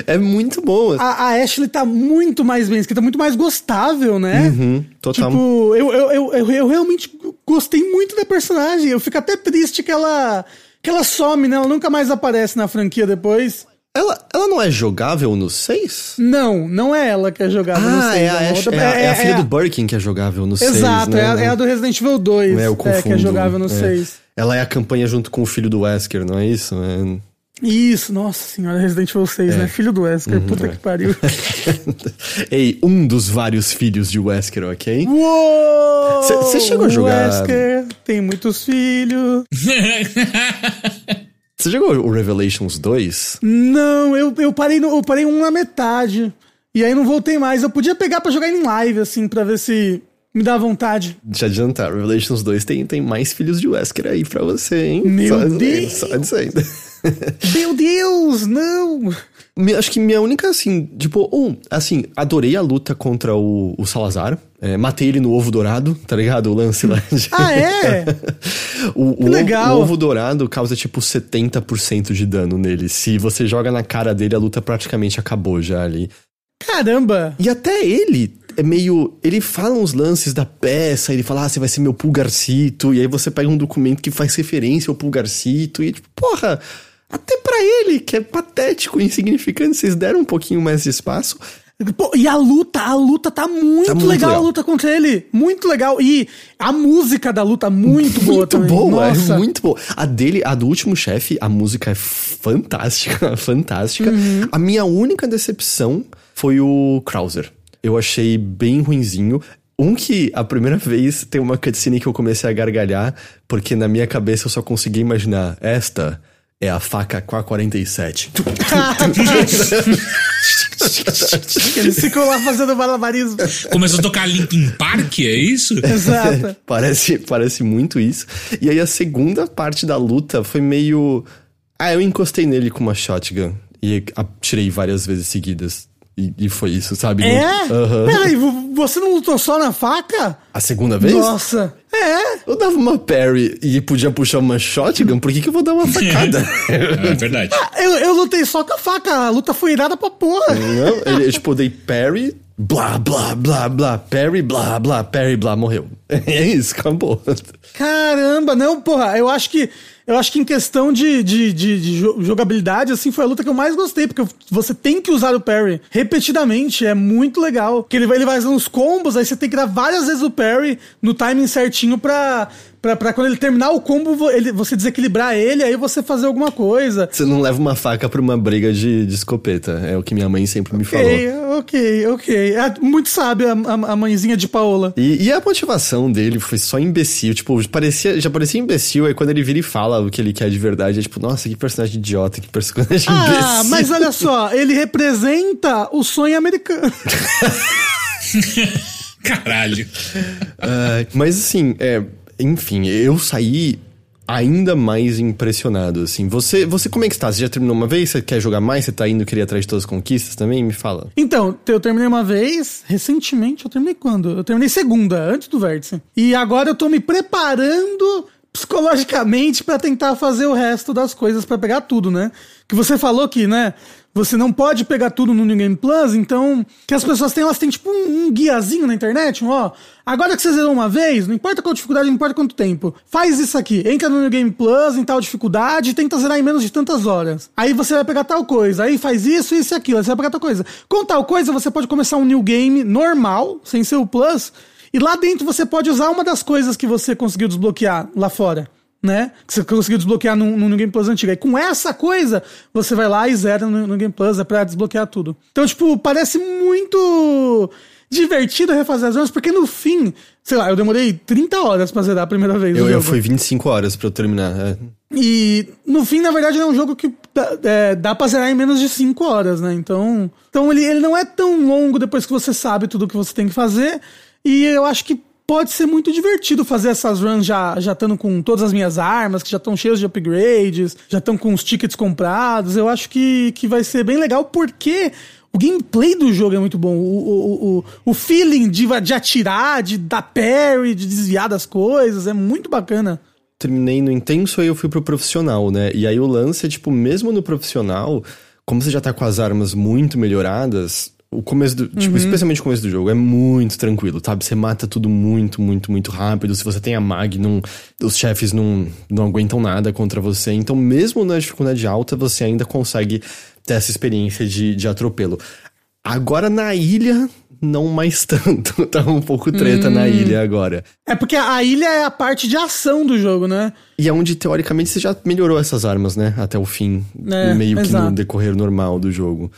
é muito bom. A, a Ashley tá muito mais bem escrita, muito mais gostável, né? Uhum, total. Tipo, eu, eu, eu, eu, eu realmente gostei muito da personagem. Eu fico até triste que ela, que ela some, né? Ela nunca mais aparece na franquia depois. Ela, ela não é jogável no 6? Não, não é ela que é jogável no Ah, 6. é a, uma Ash- outra- é, a- é a filha é do Birkin que é jogável no 6. Exato, né? é, a, é a do Resident Evil 2. É, eu é, confundo. que é jogável no É. 6. Ela é a campanha junto com o filho do Wesker, não é isso? É. Isso, nossa senhora, Resident Evil 6, né? Filho do Wesker, puta é. que pariu. Ei, um dos vários filhos de Wesker, ok? Uou! Cê- cê chegou a jogar- Wesker tem muitos filhos. Você jogou o Revelations 2? Não, eu, eu, parei no, eu parei um na metade. E aí não voltei mais. Eu podia pegar pra jogar em live, assim, pra ver se me dá vontade. Deixa eu adiantar, Revelations 2 tem, tem mais filhos de Wesker aí pra você, hein? Meu só Deus! Só dizendo. Meu Deus, não! Acho que minha única, assim, tipo, um, assim, adorei a luta contra o, o Salazar. É, matei ele no ovo dourado, tá ligado? O lance lá de... Ah, é? o, o Que legal. ovo- o ovo dourado causa, tipo, 70% de dano nele. Se você joga na cara dele, a luta praticamente acabou já ali. Caramba! E até ele é meio. Ele fala uns lances da peça, ele fala, ah, você vai ser meu pulgarcito, e aí você pega um documento que faz referência ao pulgarcito, e tipo, porra, Até pra ele, que é patético, insignificante, vocês deram um pouquinho mais de espaço. Pô, e a luta, a luta tá muito, Tá muito legal, legal. a luta contra ele. Muito legal. E a música da luta muito boa muito também. boa, Nossa. é muito boa. A dele, a do último chefe, a música é fantástica, fantástica. Uhum. A minha única decepção foi o Krauser. Eu achei bem ruinzinho. Um que a primeira vez tem uma cutscene que eu comecei a gargalhar, porque na minha cabeça eu só conseguia imaginar esta é a faca K-47. Eles ficam lá fazendo malabarismo. Começou a tocar Linkin Park, é isso? Exato. parece, parece muito isso. E aí a segunda parte da luta foi meio. Ah, eu encostei nele com uma shotgun e atirei várias vezes seguidas. E, e foi isso, sabe? É? Aham. Peraí, você não lutou só na faca? A segunda vez? Nossa. É. Eu dava uma parry e podia puxar uma shotgun, por que, que eu vou dar uma facada? É verdade. Eu, eu lutei só com a faca. A luta foi irada pra porra. Não, ele, tipo, eu dei parry, blá, blá, blá, blá, parry, blá, blá, parry, blá, morreu. É isso, acabou. Caramba, não, porra, eu acho que. Eu acho que em questão de, de, de, de jo- jogabilidade, assim, foi a luta que eu mais gostei, porque você tem que usar o parry repetidamente, é muito legal. Que ele vai, ele vai fazendo uns combos, aí você tem que dar várias vezes o parry no timing certinho pra, pra, pra quando ele terminar o combo, ele, você desequilibrar ele, aí você fazer alguma coisa. Você não leva uma faca pra uma briga de, de escopeta, é o que minha mãe sempre me falou. Ok, ok, ok. É muito sábio a, a, mãezinha de Paola. E, e a motivação dele foi só imbecil. Tipo, parecia, já parecia imbecil. Aí quando ele vira e fala o que ele quer de verdade, é tipo, nossa, que personagem idiota, que personagem Ah, imbecil. mas olha só, ele representa o sonho americano. Caralho. Ah, mas assim, é, enfim, eu saí ainda mais impressionado, assim. Você, você como é que está? Você já terminou uma vez? Você quer jogar mais? Você tá indo querer atrás de todas as conquistas também? Me fala. Então, eu terminei uma vez, recentemente, eu terminei quando? Eu terminei segunda, antes do vértice. E agora eu tô me preparando psicologicamente pra tentar fazer o resto das coisas pra pegar tudo, né? Que você falou que, né? Você não pode pegar tudo no New Game Plus, então. Que as pessoas têm, elas têm tipo um, um guiazinho na internet, um, ó. Agora que você zerou uma vez, não importa qual dificuldade, não importa quanto tempo. Faz isso aqui. Entra no New Game Plus em tal dificuldade tenta zerar em menos de tantas horas. Aí você vai pegar tal coisa. Aí faz isso, isso e aquilo. Aí você vai pegar tal coisa. Com tal coisa, você pode começar um New Game normal, sem ser o Plus. E lá dentro você pode usar uma das coisas que você conseguiu desbloquear lá fora. Né? Que você conseguiu desbloquear no, no Game Plus antigo. Aí com essa coisa, você vai lá e zera no, no Game Plus, é pra desbloquear tudo. Então, tipo, parece muito divertido refazer as runs, porque no fim, sei lá, eu demorei 30 horas pra zerar a primeira vez. Eu, eu fui 25 horas pra eu terminar. é. E no fim, na verdade, ele é um jogo que dá, é, dá pra zerar em menos de 5 horas, né? Então, então ele, ele não é tão longo depois que você sabe tudo o que você tem que fazer. E eu acho que pode ser muito divertido fazer essas runs já já estando com todas as minhas armas, que já estão cheias de upgrades, já estão com os tickets comprados. Eu acho que, que vai ser bem legal, porque o gameplay do jogo é muito bom. O, o, o, o feeling de, de atirar, de dar parry, de desviar das coisas, é muito bacana. terminei no intenso, aí eu fui pro profissional, né? E aí o lance é, tipo, mesmo no profissional, como você já tá com as armas muito melhoradas, o começo do. Tipo, especialmente o começo do jogo, é muito tranquilo, sabe? Você mata tudo muito, muito, muito rápido. Se você tem a mag, não, os chefes não, não aguentam nada contra você. Então, mesmo na dificuldade alta, você ainda consegue ter essa experiência de, de atropelo. Agora na ilha, não mais tanto. tá um pouco treta na ilha agora. É porque a ilha é a parte de ação do jogo, né? E é onde, teoricamente, você já melhorou essas armas, né? Até o fim. É, meio que exato. Uhum. no decorrer normal do jogo.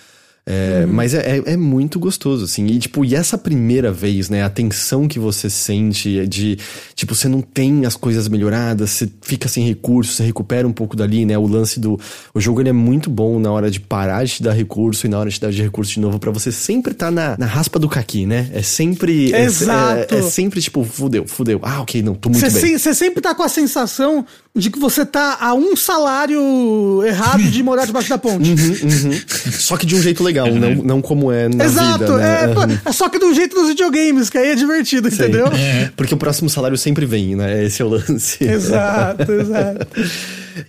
É, Mas é, é, é muito gostoso, assim. E, tipo, e essa primeira vez, né? A tensão que você sente é de... Tipo, você não tem as coisas melhoradas, você fica sem recursos, você recupera um pouco dali, né? O lance do... O jogo, ele é muito bom na hora de parar de te dar recurso e na hora de te dar de recurso de novo pra você sempre tá na, na raspa do caqui, né? É sempre... é- Exato. É, é sempre, tipo, fudeu, fudeu. Ah, ok, não, tô muito Você bem. você sempre tá com a sensação de que você tá a um salário errado de morar debaixo da ponte. Só que de um jeito legal, não, não como é na Exato, vida, né? é, pô, é só que um jeito dos videogames, que aí é divertido, entendeu? Porque o próximo salário sempre vem, né? Esse é o lance. Exato, exato.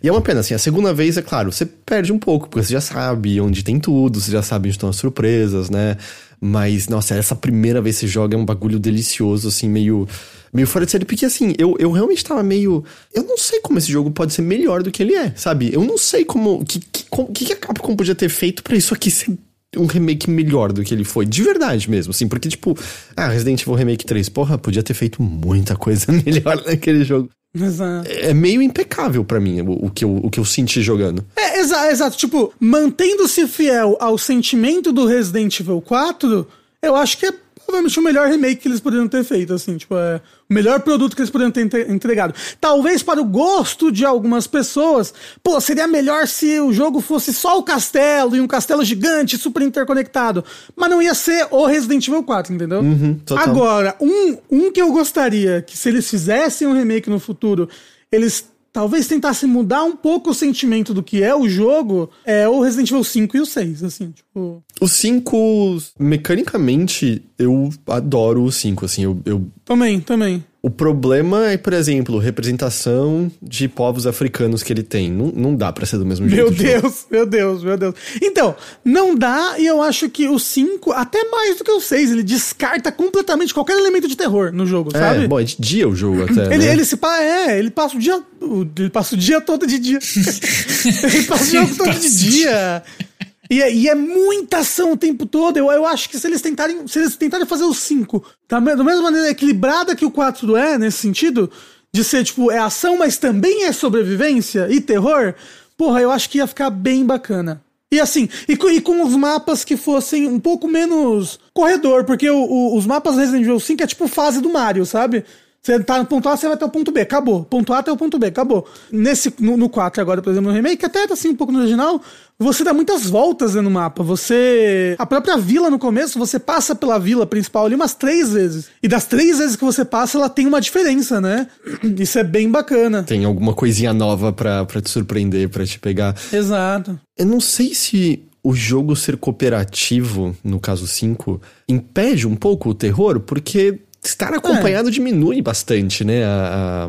E é uma pena, assim, a segunda vez, é claro, você perde um pouco, porque você já sabe onde tem tudo, você já sabe onde estão as surpresas, né? Mas, nossa, essa primeira vez que você joga é um bagulho delicioso, assim, meio. Meio fora de série, porque assim, eu, eu realmente tava meio. Eu não sei como esse jogo pode ser melhor do que ele é, sabe? Eu não sei como. O que, que, que, que a Capcom podia ter feito para isso aqui ser um remake melhor do que ele foi, de verdade mesmo, assim, porque, tipo, ah, Resident Evil Remake 3, porra, podia ter feito muita coisa melhor naquele jogo. Exato. É meio impecável para mim o, o, que eu, o que eu senti jogando. É, exa exato. Tipo, mantendo-se fiel ao sentimento do Resident Evil 4, eu acho que é provavelmente o melhor remake que eles poderiam ter feito, assim, tipo, é o melhor produto que eles poderiam ter entregado. Talvez para o gosto de algumas pessoas, pô, seria melhor se o jogo fosse só o castelo e um castelo gigante, super interconectado. Mas não ia ser o Resident Evil 4, entendeu? Uhum, Agora, um, um que eu gostaria que se eles fizessem um remake no futuro, eles talvez tentasse mudar um pouco o sentimento do que é o jogo, é o Resident Evil 5 e o 6, assim, tipo... O 5, mecanicamente, eu adoro o 5, assim, eu, eu... Também, também. O problema é, por exemplo, representação de povos africanos que ele tem. Não, não dá para ser do mesmo jeito. Meu Deus, meu Deus, meu Deus. Então, não dá, e eu acho que o 5, até mais do que o 6, ele descarta completamente qualquer elemento de terror no jogo, é, sabe? Bom, é de dia o jogo até. ele, né? ele se é, ele passa o dia. Ele passa o dia todo de dia. ele passa o jogo todo de dia. E é, e é, muita ação o tempo todo. Eu, eu acho que se eles tentarem, se eles tentarem fazer os 5 da, da mesma maneira equilibrada que o 4 é, nesse sentido, de ser, tipo, é ação, mas também é sobrevivência e terror, porra, eu acho que ia ficar bem bacana. E assim, e, e com os mapas que fossem um pouco menos corredor, porque o, o, os mapas Resident Evil 5 é tipo fase do Mario, sabe? Você tá no ponto A, você vai até o ponto B, acabou. Ponto A até o ponto B, acabou. Nesse, no, no 4 agora, por exemplo, no remake, até tá assim um pouco no original, você dá muitas voltas no mapa. Você. A própria vila no começo, você passa pela vila principal ali umas três vezes. E das três vezes que você passa, ela tem uma diferença, né? Isso é bem bacana. Tem alguma coisinha nova pra, pra te surpreender, pra te pegar. Exato. Eu não sei se o jogo ser cooperativo, no caso 5, impede um pouco o terror, porque estar acompanhado é. diminui bastante, né? A,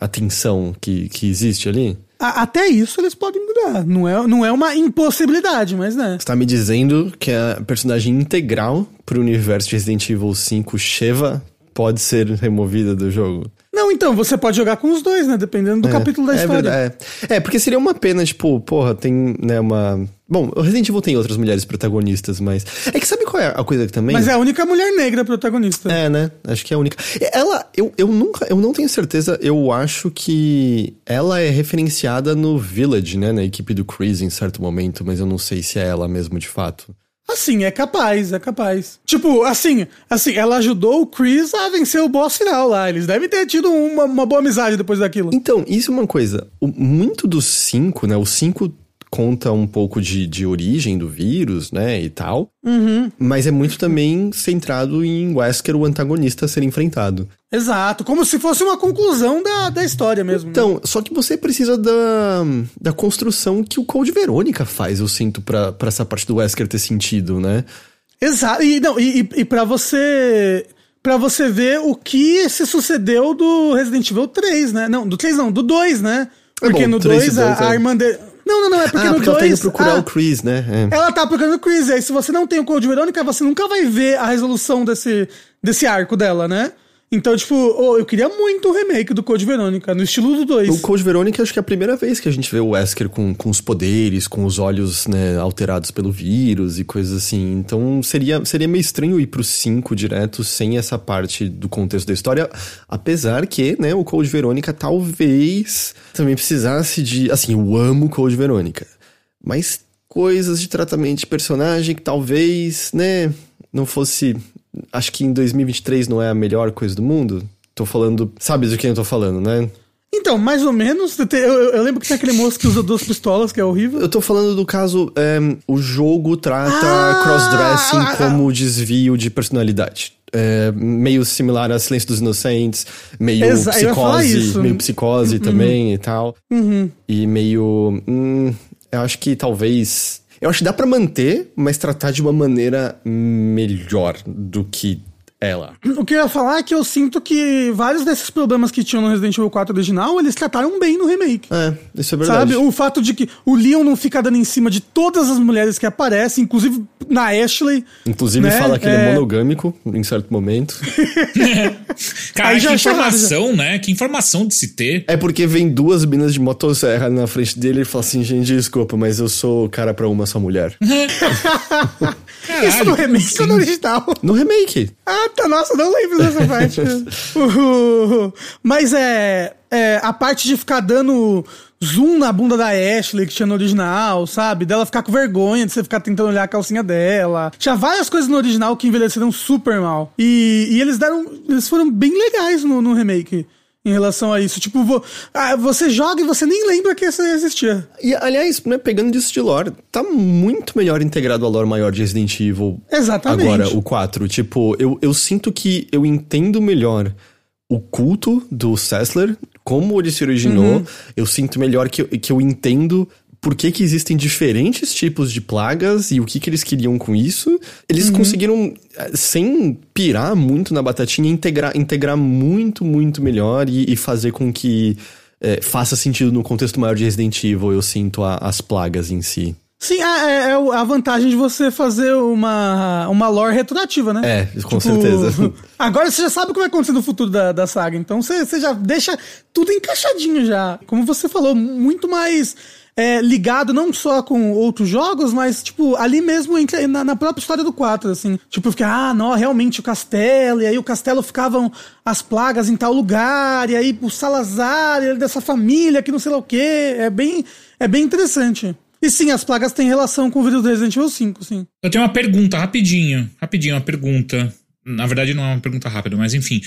a, a tensão que, que existe ali. A, até isso eles podem mudar. Não é, não é uma impossibilidade, mas né. Você tá me dizendo que a personagem integral pro universo de Resident Evil 5, Sheva, pode ser removida do jogo? Não, então, você pode jogar com os dois, né? Dependendo do é, capítulo da é história. Verdade, é. é, porque seria uma pena, tipo, porra, tem, né, uma. Bom, o Resident Evil tem outras mulheres protagonistas, mas. É que sabe qual é a coisa que também. Mas é a única mulher negra protagonista. É, né? Acho que é a única. Ela, eu, eu nunca. Eu não tenho certeza, eu acho que ela é referenciada no Village, né? Na equipe do Chris em certo momento, mas eu não sei se é ela mesmo de fato. Assim, é capaz, é capaz. Tipo, assim, assim, ela ajudou o Chris a vencer o boss final lá. Eles devem ter tido uma, uma boa amizade depois daquilo. Então, isso é uma coisa. O, muito dos cinco, né? Os cinco conta um pouco de, de origem do vírus, né, e tal. Uhum. Mas é muito também centrado em Wesker, o antagonista, ser enfrentado. Exato, como se fosse uma conclusão da, da história mesmo. Né? Então, né? só que você precisa da, da construção que o Code Verônica faz, eu sinto, pra, pra essa parte do Wesker ter sentido, né? Exato, e, não, e, e para você para você ver o que se sucedeu do Resident Evil 3, né? Não, do 3 não, do 2, né? Porque é bom, no 2 a, é. a irmã dele. Não, não, não, é porque ah, no 2. Ela tá indo procurar ah, o Chris, né? É. Ela tá procurando o Chris, e aí se você não tem o Code Verônica, você nunca vai ver a resolução desse, desse arco dela, né? Então, tipo, oh, eu queria muito o remake do Code Verônica, no estilo do 2. O Code Verônica acho que é a primeira vez que a gente vê o Wesker com, com os poderes, com os olhos né, alterados pelo vírus e coisas assim. Então seria, seria meio estranho ir pro 5 direto sem essa parte do contexto da história. Apesar que, né, o Code Verônica talvez também precisasse de. Assim, eu amo Code Verônica. Mas coisas de tratamento de personagem que talvez, né, não fosse acho que em 2023 não é a melhor coisa do mundo. Tô falando, sabe do que eu tô falando, né? Então, mais ou menos. Eu, eu, lembro que tem aquele moço que usa duas pistolas, que é horrível. Eu tô falando do caso. É, o jogo trata ah, crossdressing ah, como desvio de personalidade. É, meio similar a Silêncio dos Inocentes, meio Exa psicose, meio psicose uhum. também e tal. Uhum. E meio. Hum, eu acho que talvez eu acho que dá para manter, mas tratar de uma maneira melhor do que ela. O que eu ia falar é que eu sinto que vários desses problemas que tinham no Resident Evil 4 original, eles trataram bem no remake. É, isso é verdade. Sabe? O fato de que o Leon não fica dando em cima de todas as mulheres que aparecem, inclusive na Ashley. Inclusive né? fala que ele é É. monogâmico em certo momento. Cara, Aí já que errado, informação, né? Que informação de se ter. É porque vem duas minas de motosserra na frente dele e fala assim, gente, desculpa, mas eu sou cara pra uma só mulher. Isso no remake ou no original? No remake. Ah, tá, nossa, não lembro dessa parte. Uh, Mas é, é. A parte de ficar dando zoom na bunda da Ashley, que tinha no original, sabe? Dela ficar com vergonha de você ficar tentando olhar a calcinha dela. Tinha várias coisas no original que envelheceram super mal. E, e eles deram. Eles foram bem legais no, no remake. Em relação a isso. Tipo, vo- ah, você joga e você nem lembra que isso existia. E, aliás, né, pegando disso de lore, tá muito melhor integrado ao lore maior de Resident Evil. Exatamente. Agora, o 4. Tipo, eu, eu sinto que eu entendo melhor o culto do Sessler, como ele se originou. Eu sinto melhor que, que eu entendo por que, que existem diferentes tipos de plagas e o que, que eles queriam com isso. Eles conseguiram, eh, sem pirar muito na batatinha, integrar, integrar muito, muito melhor e, e fazer com que eh, faça sentido no contexto maior de Resident Evil, eu sinto a- as plagas em si. Sim, é, é- é a vantagem de você fazer uma, uma lore retroativa, né? É, com certeza. Agora você já sabe o que vai acontecer no futuro da, da saga, então você, você já deixa tudo encaixadinho já. Como você falou, muito mais é, ligado não só com outros jogos, mas, tipo, ali mesmo entre- na, na própria história do 4, assim. Tipo, fica, ah, não, realmente o castelo, e aí o castelo ficavam as plagas em tal lugar, e aí o Salazar, ele é dessa família, que não sei lá o quê. É bem, é bem interessante. E sim, as plagas têm relação com o vírus do Resident Evil 5, sim. Eu tenho uma pergunta, rapidinho. Rapidinho, uma pergunta. Na verdade, não é uma pergunta rápida, mas enfim.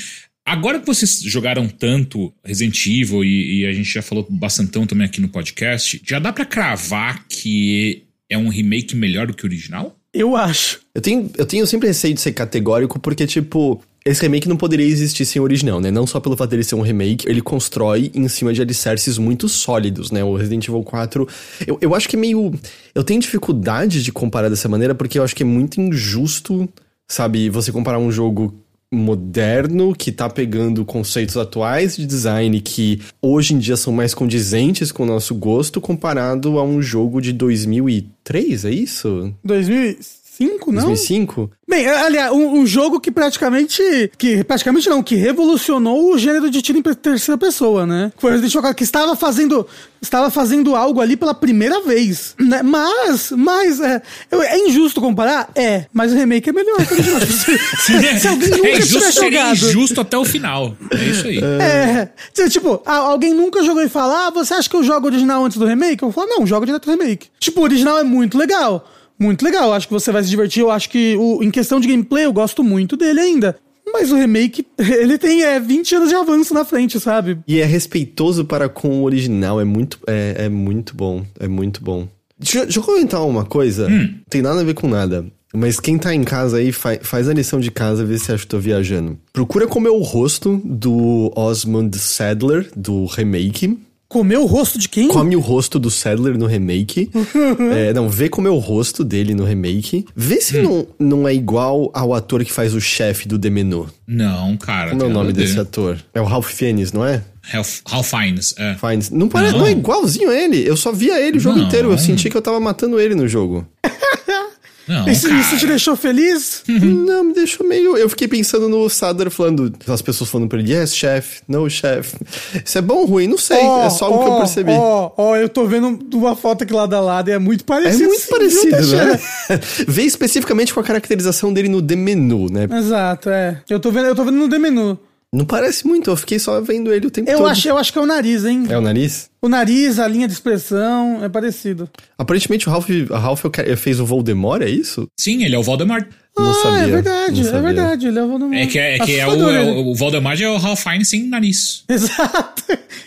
Agora que vocês jogaram tanto Resident Evil e, e a gente já falou bastantão também aqui no podcast, já dá pra cravar que é um remake melhor do que o original? Eu acho. Eu tenho, eu tenho sempre receio de ser categórico, porque, tipo, esse remake não poderia existir sem o original, né? Não só pelo fato dele ser um remake, ele constrói em cima de alicerces muito sólidos, né? O Resident Evil 4. Eu, eu acho que é meio. Eu tenho dificuldade de comparar dessa maneira, porque eu acho que é muito injusto, sabe? Você comparar um jogo moderno que tá pegando conceitos atuais de design que hoje em dia são mais condizentes com o nosso gosto comparado a um jogo de 2003, é isso? 2005, não? 2005? Bem, aliás, um, um jogo que praticamente. Que praticamente não, que revolucionou o gênero de tiro em terceira pessoa, né? Foi o Resident Evil 4, que estava fazendo. Estava fazendo algo ali pela primeira vez. Né? Mas, mas, é, é injusto comparar? É, mas o remake é melhor que o original. se, se alguém nunca é injusto, tiver jogado. injusto até o final. É isso aí. É, se, tipo, alguém nunca jogou e fala, ah, você acha que eu jogo original antes do remake? Eu falo, não, joga direto do remake. Tipo, o original é muito legal. Muito legal, acho que você vai se divertir. Eu acho que, o, em questão de gameplay, eu gosto muito dele ainda. Mas o remake, ele tem é, 20 anos de avanço na frente, sabe? E é respeitoso para com o original, é muito, é, é muito bom, é muito bom. Deixa, eu- deixa eu comentar uma coisa, tem nada a ver com nada. Mas quem tá em casa aí, fa- faz a lição de casa, vê se acha que tô viajando. Procura como é o rosto do Osmond Sadler, do remake. Comeu o rosto de quem? Come o rosto do Sadler no remake. É, não, vê como é o rosto dele no remake. Vê se não, não é igual ao ator que faz o chefe do The Menu. Não, cara. Como é o nome desse ator? É o Ralph Fiennes, não é? Ralph, Ralph Fiennes, é. Fiennes. Não, parece, Não. não é igualzinho a ele. Eu só via ele o jogo Não. inteiro. Eu senti que eu tava matando ele no jogo. Não, Isso, te deixou feliz? Não, me deixou meio. Eu fiquei pensando no Sadler falando. As pessoas falando pra ele, yes, chef, no, chef. Isso é bom ou ruim? Não sei. Ó, é só o que eu ó, percebi. Ó, ó, eu tô vendo uma foto aqui lado a lado e é muito É parecido. muito sim, viu, parecido, Teixeira? né? Vê especificamente com a caracterização dele no The Menu, né? Exato, é. Eu tô vendo, eu tô vendo no The Menu. Não parece muito, eu fiquei só vendo ele o tempo Eu todo. acho, eu acho que é o nariz, hein? É o nariz? O nariz, a linha de expressão, é parecido. Aparentemente o Ralph, o Ralph fez o Voldemort, é isso? Sim, ele é o Voldemort. Não ah, sabia. é verdade, não é sabia. verdade. Ele é o Voldemort. É que é, é, que é o, é o Voldemort é o Ralph Fiennes sem nariz. Exato.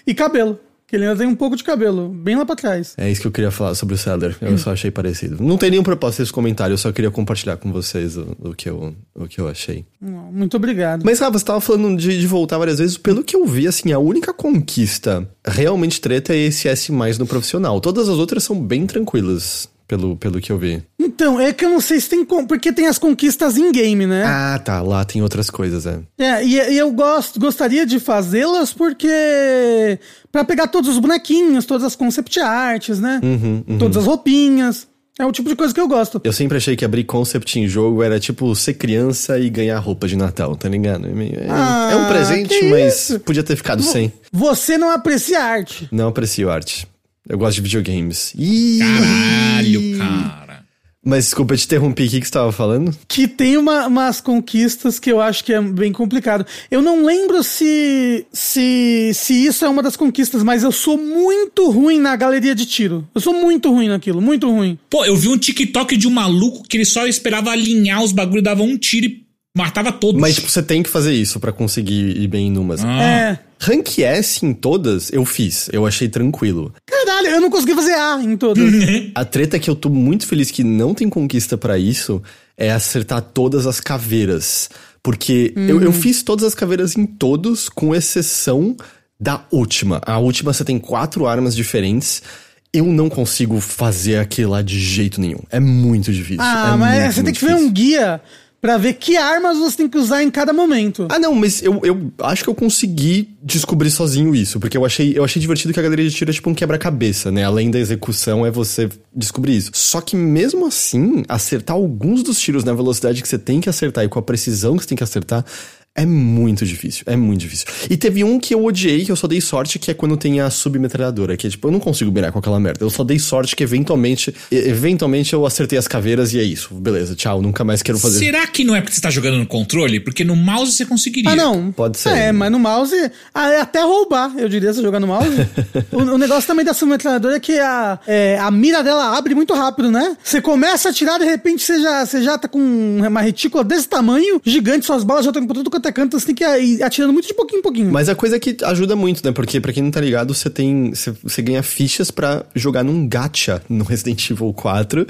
E cabelo. Que ele ainda tem um pouco de cabelo, bem lá pra trás. É isso que eu queria falar sobre o Sadler. Eu só achei parecido. Não tem nenhum propósito esse comentário, eu só queria compartilhar com vocês o, o que, eu, o que eu achei. Muito obrigado. Mas, Rafa, você tava falando de, de voltar várias vezes. Pelo que eu vi, assim, a única conquista realmente treta é esse S mais no profissional. Todas as outras são bem tranquilas. Pelo, pelo que eu vi. Então, é que eu não sei se tem. Porque tem as conquistas em game, né? Ah, tá. Lá tem outras coisas, é. É, e, e eu gosto, gostaria de fazê-las porque. Pra pegar todos os bonequinhos, todas as concept arts, né? Uhum, Todas as roupinhas. É o tipo de coisa que eu gosto. Eu sempre achei que abrir concept em jogo era tipo ser criança e ganhar roupa de Natal, tá ligado? É, é- Ah, é um presente, mas isso? podia ter ficado sem. Você não aprecia arte. Não aprecio arte. Eu gosto de videogames. Ih! Caralho, cara. Mas desculpa, eu te interrompi. O que, que você tava falando? Que tem uma- umas conquistas que eu acho que é bem complicado. Eu não lembro se, se, se isso é uma das conquistas, mas eu sou muito ruim na galeria de tiro. Eu sou muito ruim naquilo, muito ruim. Pô, eu vi um TikTok de um maluco que ele só esperava alinhar os bagulhos, dava um tiro e matava todos. Mas, tipo, você tem que fazer isso pra conseguir ir bem em numas. Ah. É. Rank S em todas, eu fiz. Eu achei tranquilo. Caralho, eu não consegui fazer A em todas. A treta que eu tô muito feliz que não tem conquista pra isso é acertar todas as caveiras. Porque eu, eu fiz todas as caveiras em todos, com exceção da última. A última você tem quatro armas diferentes. Eu não consigo fazer aquilo lá de jeito nenhum. É muito difícil. Ah, é mas muito, você tem muito que ver difícil. um guia pra ver que armas você tem que usar em cada momento. Ah, não, mas eu, eu acho que eu consegui descobrir sozinho isso, porque eu achei, eu achei divertido que a galeria de tiro é tipo um quebra-cabeça, né? Além da execução, é você descobrir isso. Só que mesmo assim, acertar alguns dos tiros na velocidade que você tem que acertar e com a precisão que você tem que acertar. É muito difícil, é muito difícil. E teve um que eu odiei, que eu só dei sorte, que é quando tem a submetralhadora, que é tipo, eu não consigo mirar com aquela merda. Eu só dei sorte que eventualmente, eventualmente eu acertei as caveiras e é isso. Beleza, tchau, nunca mais quero fazer. Será que não é porque você tá jogando no controle? Porque no mouse você conseguiria. Ah, não. Pode ser. É, mas no mouse. Ah, é até roubar, eu diria, se jogar no mouse. o, o negócio também da submetralhadora é que a, é, a mira dela abre muito rápido, né? Você começa a atirar, de repente você já, você já tá com uma retícula desse tamanho, gigante, suas balas já estão por tudo quanto é canto, você tem que ir atirando muito de pouquinho em pouquinho. Mas a coisa que ajuda muito, né? Porque, pra quem não tá ligado, você tem. Você, você ganha fichas pra jogar num gacha no Resident Evil 4.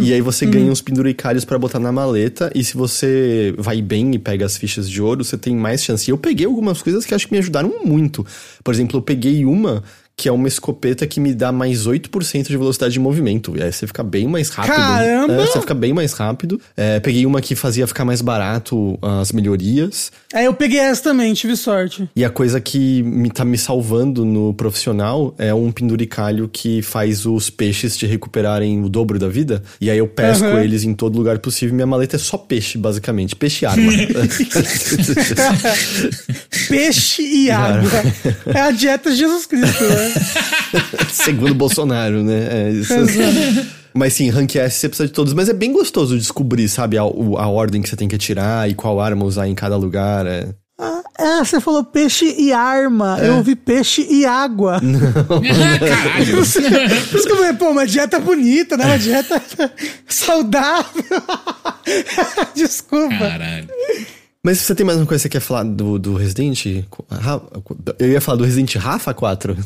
e aí você ganha uns penduricalhos pra botar na maleta. E se você vai bem e pega as fichas de ouro, você tem mais chance. E eu peguei algumas coisas que acho que me ajudaram muito. Por exemplo, eu peguei uma. Que é uma escopeta que me dá mais 8% de velocidade de movimento. E aí você fica bem mais rápido. Caramba! É, você fica bem mais rápido. É, peguei uma que fazia ficar mais barato as melhorias. Aí eu peguei essa também, tive sorte. E a coisa que me tá me salvando no profissional é um penduricalho que faz os peixes te recuperarem o dobro da vida. E aí eu pesco Aham. eles em todo lugar possível. Minha maleta é só peixe, basicamente. Peixe e arma. Peixe e água. É a dieta de Jesus Cristo, né? Segundo Bolsonaro, né? É isso. Mas sim, rank S você precisa de todos. Mas é bem gostoso descobrir, sabe, a, a ordem que você tem que atirar e qual arma usar em cada lugar. É. Ah, você falou peixe e arma. Eu ouvi peixe e água. Caralho. Por isso que eu falei, pô, uma dieta bonita, né? Uma dieta saudável. Desculpa. Caralho. Mas você tem mais uma coisa que você quer falar do, do Resident? Eu ia falar do Resident Rafa 4.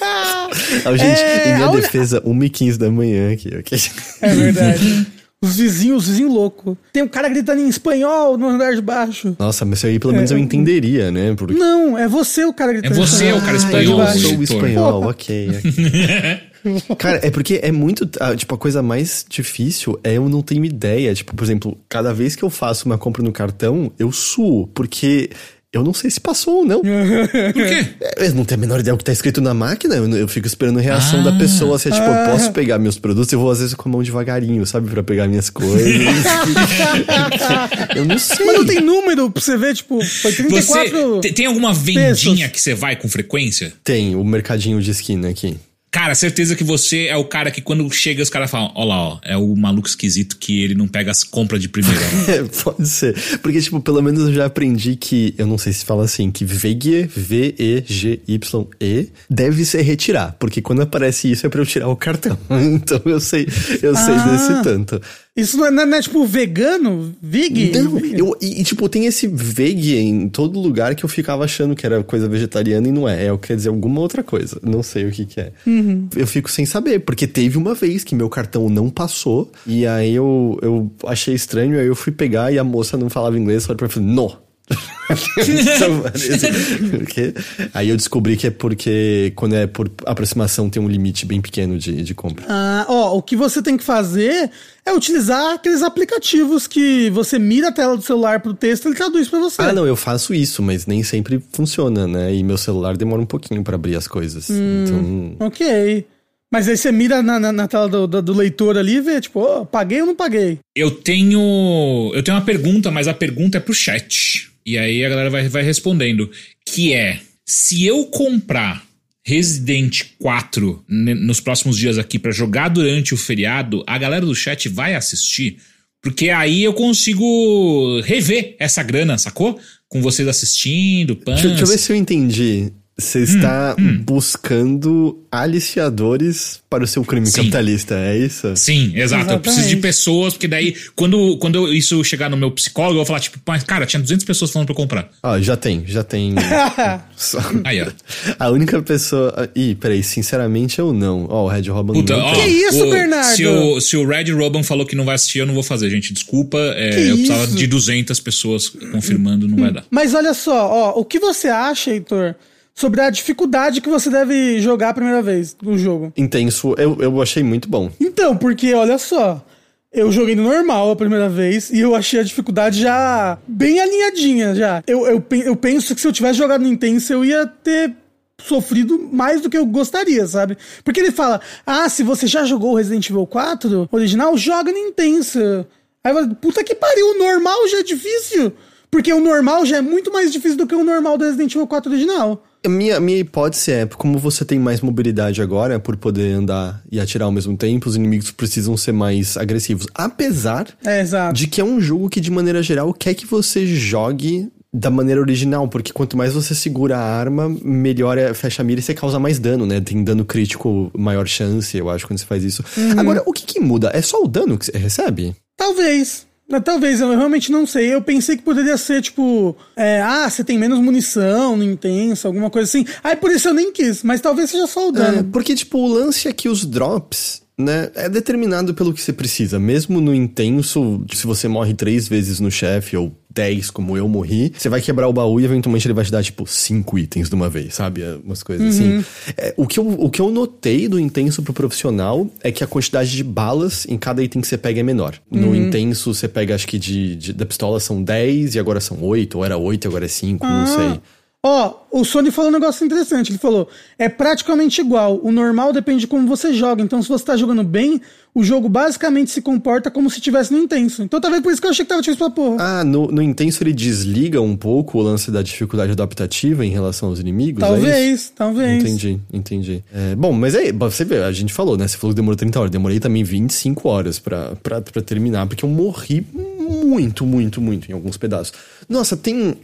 Ah, gente, É, em minha defesa, 1h15 da manhã aqui, ok? É verdade. Os vizinhos, os vizinhos loucos. Tem um cara gritando em espanhol no andar de baixo. Nossa, mas isso aí pelo menos eu entenderia, né? Porque Não, é você o cara gritando. É você em o cara espanhol. Ah, é eu sou Vitor. espanhol, ok. ok. Cara, é porque é muito. ah, Tipo, a coisa mais difícil é eu não tenho ideia. Tipo, por exemplo, cada vez que eu faço uma compra no cartão, eu suo, porque. Eu não sei se passou ou não. Por quê? É, Eu não tenho a menor ideia do que tá escrito na máquina. Eu, eu fico esperando a reação Ah. da pessoa. Se é tipo, eu posso pegar meus produtos, eu vou às vezes com a mão devagarinho, sabe? Pra pegar minhas coisas. eu não sei. Mas não tem número pra você ver, tipo, foi 34. Você te- tem alguma vendinha pesos. que você vai com frequência? Tem o mercadinho de esquina aqui. Cara, certeza que você é o cara que quando chega os caras falam, ó lá, ó, é o maluco esquisito que ele não pega as compras de primeira. É, pode ser. Porque, tipo, pelo menos eu já aprendi que, eu não sei se fala assim, que VEGY, V-E-G-Y-E, deve ser retirar. Porque quando aparece isso é pra eu tirar o cartão. Então eu sei, eu sei Ah. desse tanto. Isso não é, não é, tipo vegano? Vig? Não, eu, e, e, tipo, tem esse veg em todo lugar que eu ficava achando que era coisa vegetariana e não é. É, quer dizer, alguma outra coisa. Não sei o que que é. Eu fico sem saber, porque teve uma vez que meu cartão não passou e aí eu, eu achei estranho, aí eu fui pegar e a moça não falava inglês, só pra falar, não. Porque, aí eu descobri que é porque quando é por aproximação tem um limite bem pequeno de, de compra. Ah, ó, o que você tem que fazer é utilizar aqueles aplicativos que você mira a tela do celular pro texto e ele traduz pra você. Ah, não, eu faço isso, mas nem sempre funciona, né? E meu celular demora um pouquinho para abrir as coisas. Hum, então. Ok. Mas aí você mira na, na, na tela do, do, do, leitor ali e vê, tipo, oh, paguei ou não paguei? Eu tenho. Eu tenho uma pergunta, mas a pergunta é pro chat. E aí a galera vai, vai respondendo. Que é: se eu comprar Resident 4 nos próximos dias aqui para jogar durante o feriado, a galera do chat vai assistir? Porque aí eu consigo rever essa grana, sacou? Com vocês assistindo, Deixa, deixa eu ver se eu entendi. Você está hum, hum. buscando aliciadores para o seu crime Sim. capitalista, é isso? Sim, exato. Exatamente. Eu preciso de pessoas, porque daí, quando, quando isso chegar no meu psicólogo, eu vou falar, tipo, mas, cara, tinha 200 pessoas falando pra eu comprar. Ah, já tem, já tem. Aí, ó. A única pessoa. Ih, peraí, sinceramente eu não. Ó, oh, o Red Robin Puta, não. Ó, que isso, o, Bernardo? Se o, se o Red Robin falou que não vai assistir, eu não vou fazer, gente. Desculpa, é, eu precisava de 200 pessoas confirmando, não vai dar. Mas olha só, ó, o que você acha, Heitor? Sobre a dificuldade que você deve jogar a primeira vez no jogo. Intenso, eu, eu achei muito bom. Então, porque olha só. Eu joguei no normal a primeira vez e eu achei a dificuldade já bem alinhadinha já. Eu, eu, eu penso que se eu tivesse jogado no intenso eu ia ter sofrido mais do que eu gostaria, sabe? Porque ele fala: "Ah, se você já jogou Resident Evil 4 original, joga no intenso". Aí eu puta que pariu, o normal já é difícil. Porque o normal já é muito mais difícil do que o normal do Resident Evil 4 original. Minha, minha hipótese é, como você tem mais mobilidade agora, por poder andar e atirar ao mesmo tempo, os inimigos precisam ser mais agressivos. Apesar é, de que é um jogo que, de maneira geral, quer que você jogue da maneira original, porque quanto mais você segura a arma, melhor é fecha a mira e você causa mais dano, né? Tem dano crítico, maior chance, eu acho, quando você faz isso. Uhum. Agora, o que, que muda? É só o dano que você recebe? Talvez. Talvez, eu realmente não sei. Eu pensei que poderia ser, tipo, é, ah, você tem menos munição no intenso, alguma coisa assim. Aí por isso eu nem quis, mas talvez seja só o dano. É, porque, tipo, o lance é que os drops né, é determinado pelo que você precisa. Mesmo no intenso, se você morre três vezes no chefe ou dez, como eu morri, você vai quebrar o baú e eventualmente ele vai te dar, tipo, cinco itens de uma vez, sabe? É, umas coisas assim. uhum. assim. É, o, que eu, o que eu notei do intenso pro profissional é que a quantidade de balas em cada item que você pega é menor. Uhum. No intenso, você pega, acho que de, de, da pistola são 10 e agora são 8, ou era 8 e agora é 5, ah. não sei. Ó, o Sony falou um negócio interessante. Ele falou: é praticamente igual. O normal depende de como você joga. Então, se você tá jogando bem, o jogo basicamente se comporta como se estivesse no intenso. Então, talvez por isso que eu achei que tava difícil pra porra. Ah, no, no intenso ele desliga um pouco o lance da dificuldade adaptativa em relação aos inimigos? É talvez, é talvez. Entendi, entendi. É, bom, mas aí, você vê, a gente falou, né? Você falou que demorou 30 horas. Demorei também 25 horas pra, pra, pra terminar, porque eu morri muito, muito, muito em alguns pedaços. Nossa, tem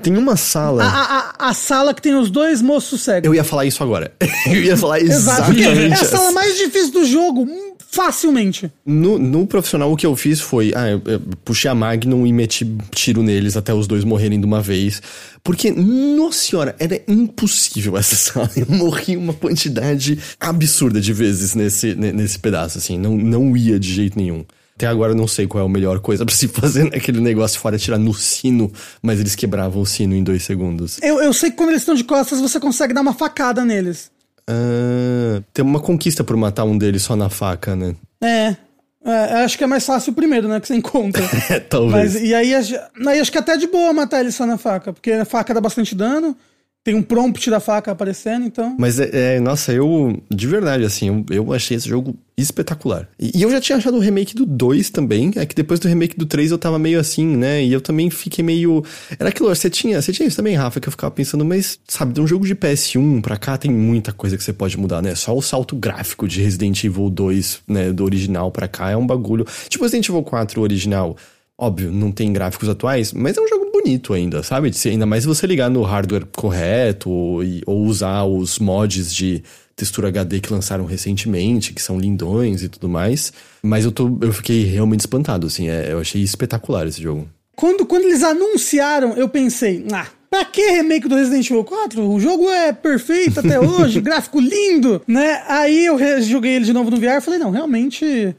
tem uma sala. A, a, a, sala que tem os dois moços cegos. Eu ia falar isso agora. Eu ia falar exatamente. é a sala mais difícil do jogo, hum, facilmente. No, no profissional, o que eu fiz foi. Ah, eu, eu puxei a Magnum e meti tiro neles até os dois morrerem de uma vez. Porque, nossa senhora, era impossível essa sala. Eu morri uma quantidade absurda de vezes nesse, nesse pedaço, assim. Não, não ia de jeito nenhum. Até agora eu não sei qual é a melhor coisa para se fazer naquele negócio fora tirar no sino, mas eles quebravam o sino em dois segundos. Eu, eu sei que quando eles estão de costas você consegue dar uma facada neles. Ah, tem uma conquista por matar um deles só na faca, né? É. É, acho que é mais fácil o primeiro, né? Que você encontra. É, talvez. Mas, e aí, aí acho que é até de boa matar ele só na faca, porque a faca dá bastante dano. Tem um prompt da faca aparecendo, então. Mas é, é nossa, eu. De verdade, assim, eu, eu achei esse jogo espetacular. E, e, eu já tinha achado o remake do 2 também. É que depois do remake do 3 eu tava meio assim, né? E eu também fiquei meio. Era aquilo, você tinha, você tinha isso também, Rafa, que eu ficava pensando, mas, sabe, de um jogo de PS1 pra cá tem muita coisa que você pode mudar, né? Só o salto gráfico de Resident Evil 2, né? Do original pra cá é um bagulho. Tipo Resident Evil 4 original. Óbvio, não tem gráficos atuais, mas é um jogo bonito ainda, sabe? Ainda mais se você ligar no hardware correto ou, ou usar os mods de textura HD que lançaram recentemente, que são lindões e tudo mais. Mas eu, tô, eu fiquei realmente espantado, assim. É, eu achei espetacular esse jogo. Quando, quando eles anunciaram, eu pensei, ah, Pra que remake do Resident Evil 4? O jogo é perfeito até hoje, gráfico lindo, né? Aí eu joguei ele de novo no VR e falei, não, realmente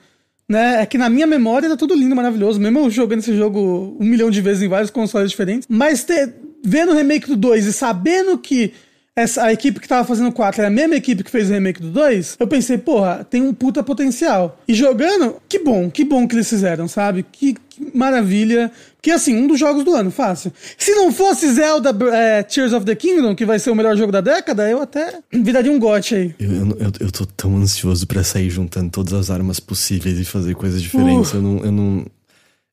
né? É que na minha memória tá tudo lindo, maravilhoso. Mesmo eu jogando esse jogo um milhão de vezes em vários consoles diferentes. Mas ter, vendo o remake do 2 e sabendo que essa, a equipe que tava fazendo o 4 era a mesma equipe que fez o remake do 2, eu pensei, porra, tem um puta potencial. E jogando, que bom, que bom que eles fizeram, sabe? Que, que maravilha. Que assim, um dos jogos do ano, fácil. Se não fosse Zelda é, Tears of the Kingdom, que vai ser o melhor jogo da década, eu até viraria um gote aí. Eu, eu, eu tô tão ansioso para sair juntando todas as armas possíveis e fazer coisas diferentes. Uh. Eu não. Eu não...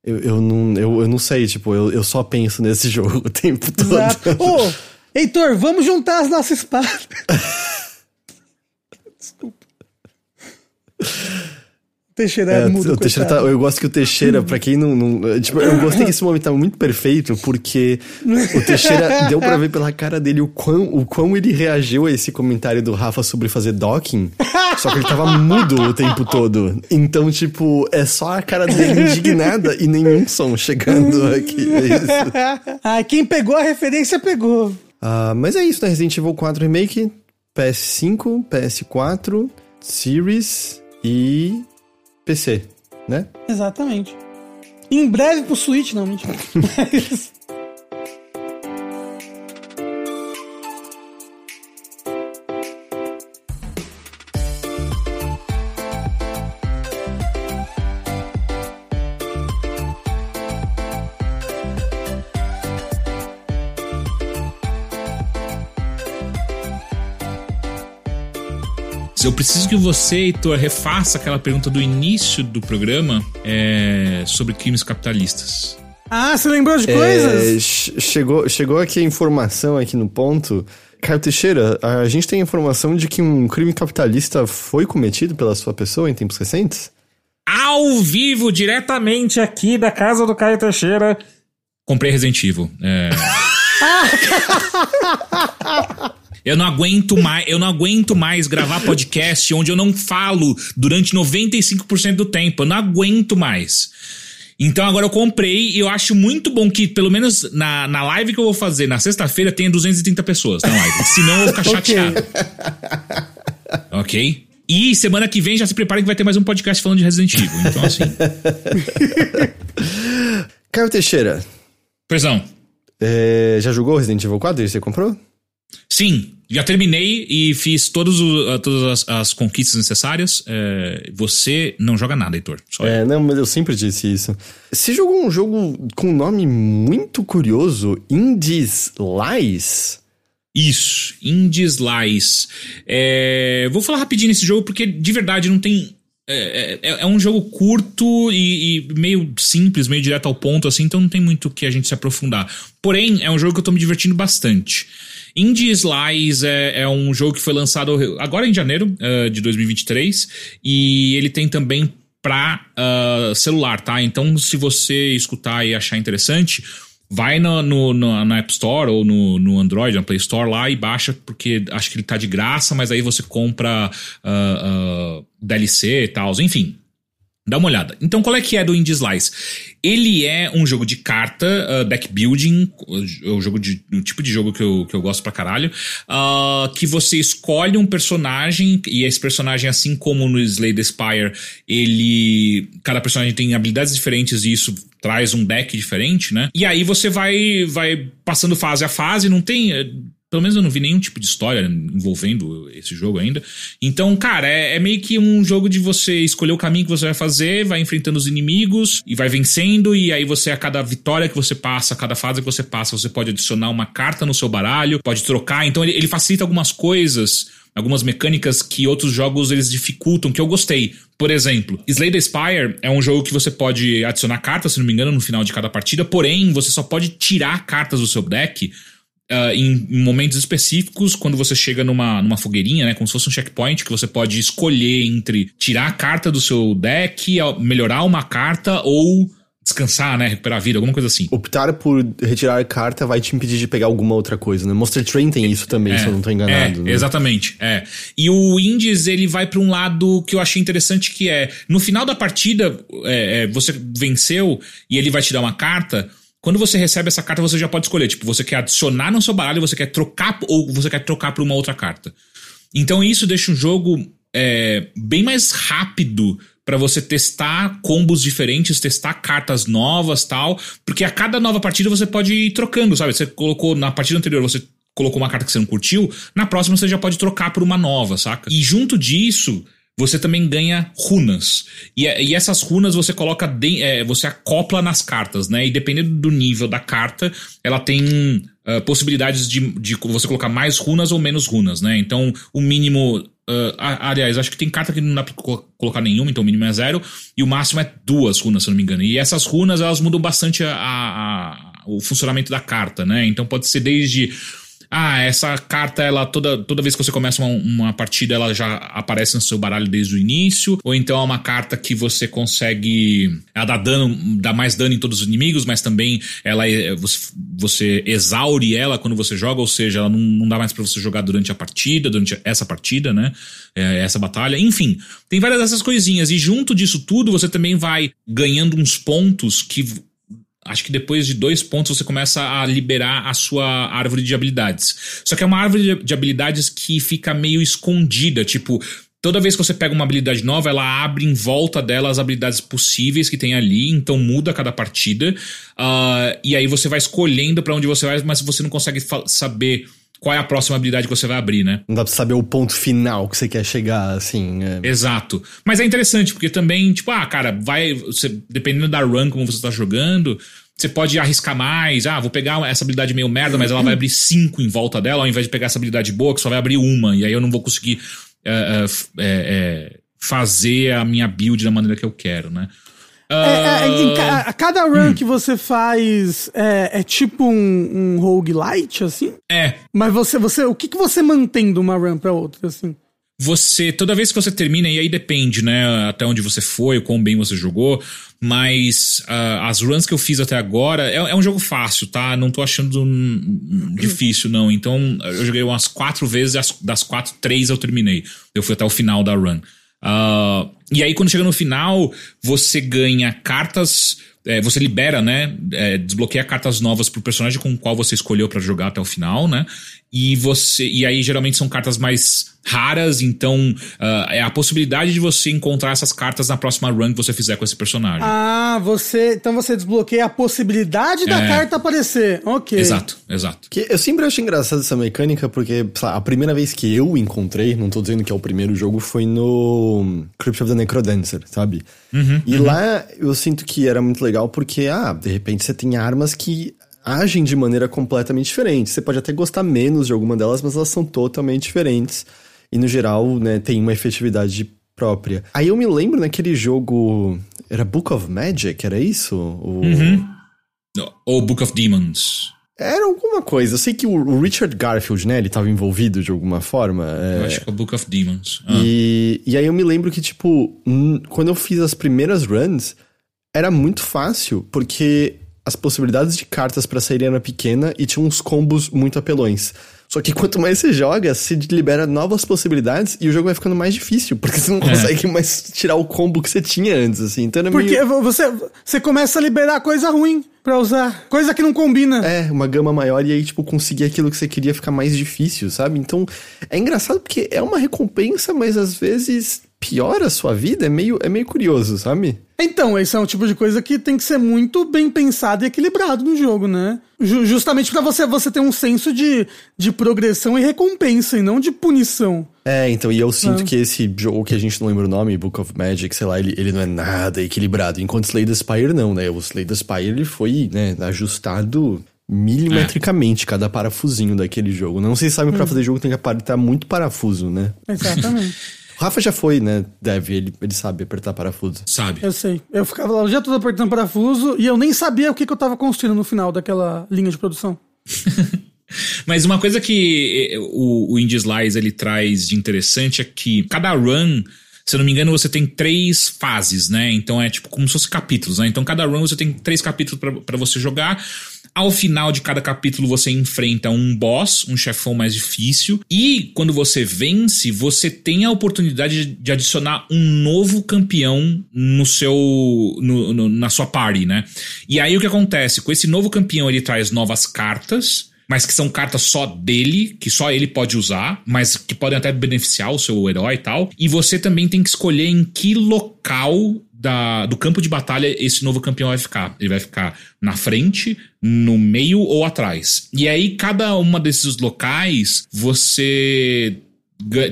Eu, eu, não, eu, eu não sei, tipo, eu, eu só penso nesse jogo o tempo todo. Exato. Oh, Heitor, vamos juntar as nossas espadas. Desculpa. Teixeira é, mudo, o Teixeira tá, Eu gosto que o Teixeira, pra quem não. não tipo, eu gostei que esse momento tá muito perfeito, porque o Teixeira deu pra ver pela cara dele o quão, o quão ele reagiu a esse comentário do Rafa sobre fazer docking. Só que ele tava mudo o tempo todo. Então, tipo, é só a cara dele indignada e nenhum som chegando aqui. É isso. ah, quem pegou a referência pegou. Uh, mas é isso, né? Resident Evil 4 Remake, PS5, PS4, Series e PC, né? Exatamente. Em breve pro Switch, não, mentira. Eu preciso que você, Heitor, refaça aquela pergunta do início do programa é, sobre crimes capitalistas. Ah, você lembrou de coisas? É, chegou, chegou aqui a informação aqui no ponto. Caio Teixeira, a gente tem informação de que um crime capitalista foi cometido pela sua pessoa em tempos recentes? Ao vivo, diretamente aqui da casa do Caio Teixeira. Comprei Resident Evil. É... Eu não aguento mais, eu não aguento mais gravar podcast onde eu não falo durante 95% do tempo. Eu não aguento mais. Então agora eu comprei e eu acho muito bom que, pelo menos na, na live que eu vou fazer na sexta-feira, tenha 230 pessoas na live. Senão eu vou ficar chateado. ok? E semana que vem já se preparem que vai ter mais um podcast falando de Resident Evil. Então, assim. Caio Teixeira. Prisão. É, já jogou Resident Evil 4 e você comprou? Sim, já terminei e fiz todos o, todas as, as, conquistas necessárias. É, você não joga nada, Heitor. É, eu. não, mas eu sempre disse isso. Você jogou um jogo com um nome muito curioso, Indies Lies? Isso, Indies Lies. É, vou falar rapidinho nesse jogo porque de verdade não tem é, é, é, um jogo curto e, e, meio simples, meio direto ao ponto, assim, então não tem muito que a gente se aprofundar. Porém, é um jogo que eu tô me divertindo bastante. Indie Slice é, é, um jogo que foi lançado agora em janeiro uh, de 2023 e ele tem também para uh, celular, tá? Então, se você escutar e achar interessante, vai no, no, no, na App Store ou no, no Android, na Play Store lá e baixa, porque acho que ele tá de graça, mas aí você compra uh, uh, DLC e tal, enfim. Dá uma olhada. Então, qual é que é do Indie Slice? Ele é um jogo de carta, uh, deck building, o um jogo de, um tipo de jogo que eu, que eu gosto pra caralho, uh, que você escolhe um personagem, e esse personagem, assim como no Slay the Spire, ele. Cada personagem tem habilidades diferentes e isso traz um deck diferente, né? E aí você vai, vai passando fase a fase, não tem eh, pelo menos eu não vi nenhum tipo de história envolvendo esse jogo ainda. Então, cara, é, é, meio que um jogo de você escolher o caminho que você vai fazer, vai enfrentando os inimigos e vai vencendo. E aí você, a cada vitória que você passa, a cada fase que você passa, você pode adicionar uma carta no seu baralho, pode trocar. Então ele, ele facilita algumas coisas algumas mecânicas que outros jogos eles dificultam, que eu gostei. Por exemplo, Slay the Spire é um jogo que você pode adicionar cartas, se não me engano, no final de cada partida, porém, você só pode tirar cartas do seu deck Uh, em, em, momentos específicos, quando você chega numa, numa fogueirinha, né? Como se fosse um checkpoint, que você pode escolher entre tirar a carta do seu deck, melhorar uma carta ou descansar, né? Recuperar a vida, alguma coisa assim. Optar por retirar a carta vai te impedir de pegar alguma outra coisa, né? Monster Train tem isso também, é, se eu não tô enganado. É, né? Exatamente, é. E o Indies, ele vai para um lado que eu achei interessante, que é, no final da partida, é, é, você venceu e ele vai te dar uma carta quando você recebe essa carta, você já pode escolher. Tipo, você quer adicionar no seu baralho, você quer trocar, ou você quer trocar por uma outra carta. Então isso deixa o jogo é, bem mais rápido para você testar combos diferentes, testar cartas novas tal, porque a cada nova partida você pode ir trocando, sabe? Você colocou na partida anterior, você colocou uma carta que você não curtiu, na próxima você já pode trocar por uma nova, saca? E junto disso, você também ganha runas. E, e essas runas você coloca, de, é, você acopla nas cartas, né? E dependendo do nível da carta, ela tem uh, possibilidades de, de você colocar mais runas ou menos runas, né? Então, o mínimo Uh, aliás, acho que tem carta que não dá pra colocar nenhuma, então o mínimo é zero. E o máximo é duas runas, se não me engano. E essas runas, elas mudam bastante a, a, a, o funcionamento da carta, né? Então pode ser desde ah, essa carta, ela toda, toda vez que você começa uma, uma partida, ela já aparece no seu baralho desde o início. Ou então é uma carta que você consegue. Ela dá dano, dá mais dano em todos os inimigos, mas também ela é, você, você exaure ela quando você joga, ou seja, ela não, não dá mais para você jogar durante a partida, durante essa partida, né? É, essa batalha. Enfim, tem várias dessas coisinhas. E junto disso tudo, você também vai ganhando uns pontos que acho que depois de dois pontos você começa a liberar a sua árvore de habilidades. Só que é uma árvore de habilidades que fica meio escondida, tipo, toda vez que você pega uma habilidade nova, ela abre em volta dela as habilidades possíveis que tem ali, então muda cada partida. Uh, e aí você vai escolhendo para onde você vai, mas você não consegue saber qual é a próxima habilidade que você vai abrir, né? Não dá pra saber o ponto final que você quer chegar, assim. É... Exato. Mas é interessante, porque também, tipo, ah, cara, vai. Você, dependendo da run como você tá jogando, você pode arriscar mais. Ah, vou pegar essa habilidade meio merda, mas ela vai abrir cinco em volta dela, ao invés de pegar essa habilidade boa, que só vai abrir uma. E aí eu não vou conseguir é, é, fazer a minha build da maneira que eu quero, né? É, é, ca a cada run hum. que você faz é, é tipo um, um roguelite, assim? É. Mas você, você, o que, que você mantém de uma run pra outra, assim? Você, toda vez que você termina, e aí depende, né, até onde você foi, o quão bem você jogou, mas uh, as runs que eu fiz até agora, é, é um jogo fácil, tá? Não tô achando um, difícil, não. Então, eu joguei umas quatro vezes, das quatro, três eu terminei. Eu fui até o final da run. Uh, e aí, quando chega no final, você ganha cartas. É, você libera, né? É, desbloqueia cartas novas pro personagem com o qual você escolheu para jogar até o final, né? E você. E aí, geralmente, são cartas mais raras, então uh, é a possibilidade de você encontrar essas cartas na próxima run que você fizer com esse personagem. Ah, você. Então você desbloqueia a possibilidade da é. carta aparecer. Ok. Exato, exato. Que eu sempre acho engraçado essa mecânica, porque lá, a primeira vez que eu encontrei, não tô dizendo que é o primeiro jogo, foi no Crypt of the Necrodancer, sabe? Uhum, e uhum. lá eu sinto que era muito legal porque, ah, de repente você tem armas que agem de maneira completamente diferente. Você pode até gostar menos de alguma delas, mas elas são totalmente diferentes e no geral, né, tem uma efetividade própria. Aí eu me lembro naquele jogo. Era Book of Magic, era isso? O... Uhum. Ou Book of Demons. Era alguma coisa. Eu sei que o Richard Garfield, né, ele estava envolvido de alguma forma. É... Eu acho que é o Book of Demons. Ah. E, e aí eu me lembro que, tipo, quando eu fiz as primeiras runs, era muito fácil, porque as possibilidades de cartas para sair eram pequena e tinha uns combos muito apelões. Só que quanto mais você joga, se libera novas possibilidades e o jogo vai ficando mais difícil, porque você não é. consegue é. mais tirar o combo que você tinha antes, assim. Então é porque meio... você, você começa a liberar coisa ruim pra usar, coisa que não combina. É, uma gama maior e aí, tipo, conseguir aquilo que você queria ficar mais difícil, sabe? Então é engraçado porque é uma recompensa, mas às vezes piora a sua vida, é meio, é meio curioso, sabe? Então, esse é um tipo de coisa que tem que ser muito bem pensado e equilibrado no jogo, né? justamente para você você ter um senso de, de progressão e recompensa, e não de punição. É, então, e eu sinto é. que esse jogo que a gente não lembra o nome, Book of Magic, sei lá, ele, ele não é nada equilibrado. Enquanto Slay the Spire não, né? O Slay the Spire ele foi, né, ajustado milimetricamente é. cada parafusinho daquele jogo. Não sei se sabe, hum. pra fazer jogo tem que apertar muito parafuso, né? Exatamente. O Rafa já foi, né? Deve, ele, ele sabe apertar parafuso. Sabe. Eu sei. Eu ficava lá o dia todo apertando parafuso e eu nem sabia o que, que eu tava construindo no final daquela linha de produção. Mas uma coisa que eh, o, o Indie Slice ele traz de interessante é que cada run se eu não me engano, você tem três fases, né? Então é tipo como se fosse capítulos, né? Então cada run você tem três capítulos para você jogar. Ao final de cada capítulo você enfrenta um boss, um chefão mais difícil, e quando você vence, você tem a oportunidade de adicionar um novo campeão no seu no, no, na sua party, né? E aí o que acontece? Com esse novo campeão ele traz novas cartas mas que são cartas só dele, que só ele pode usar, mas que podem até beneficiar o seu herói e tal. E você também tem que escolher em que local da, do campo de batalha esse novo campeão vai ficar. Ele vai ficar na frente, no meio ou atrás. E aí, cada uma desses locais, você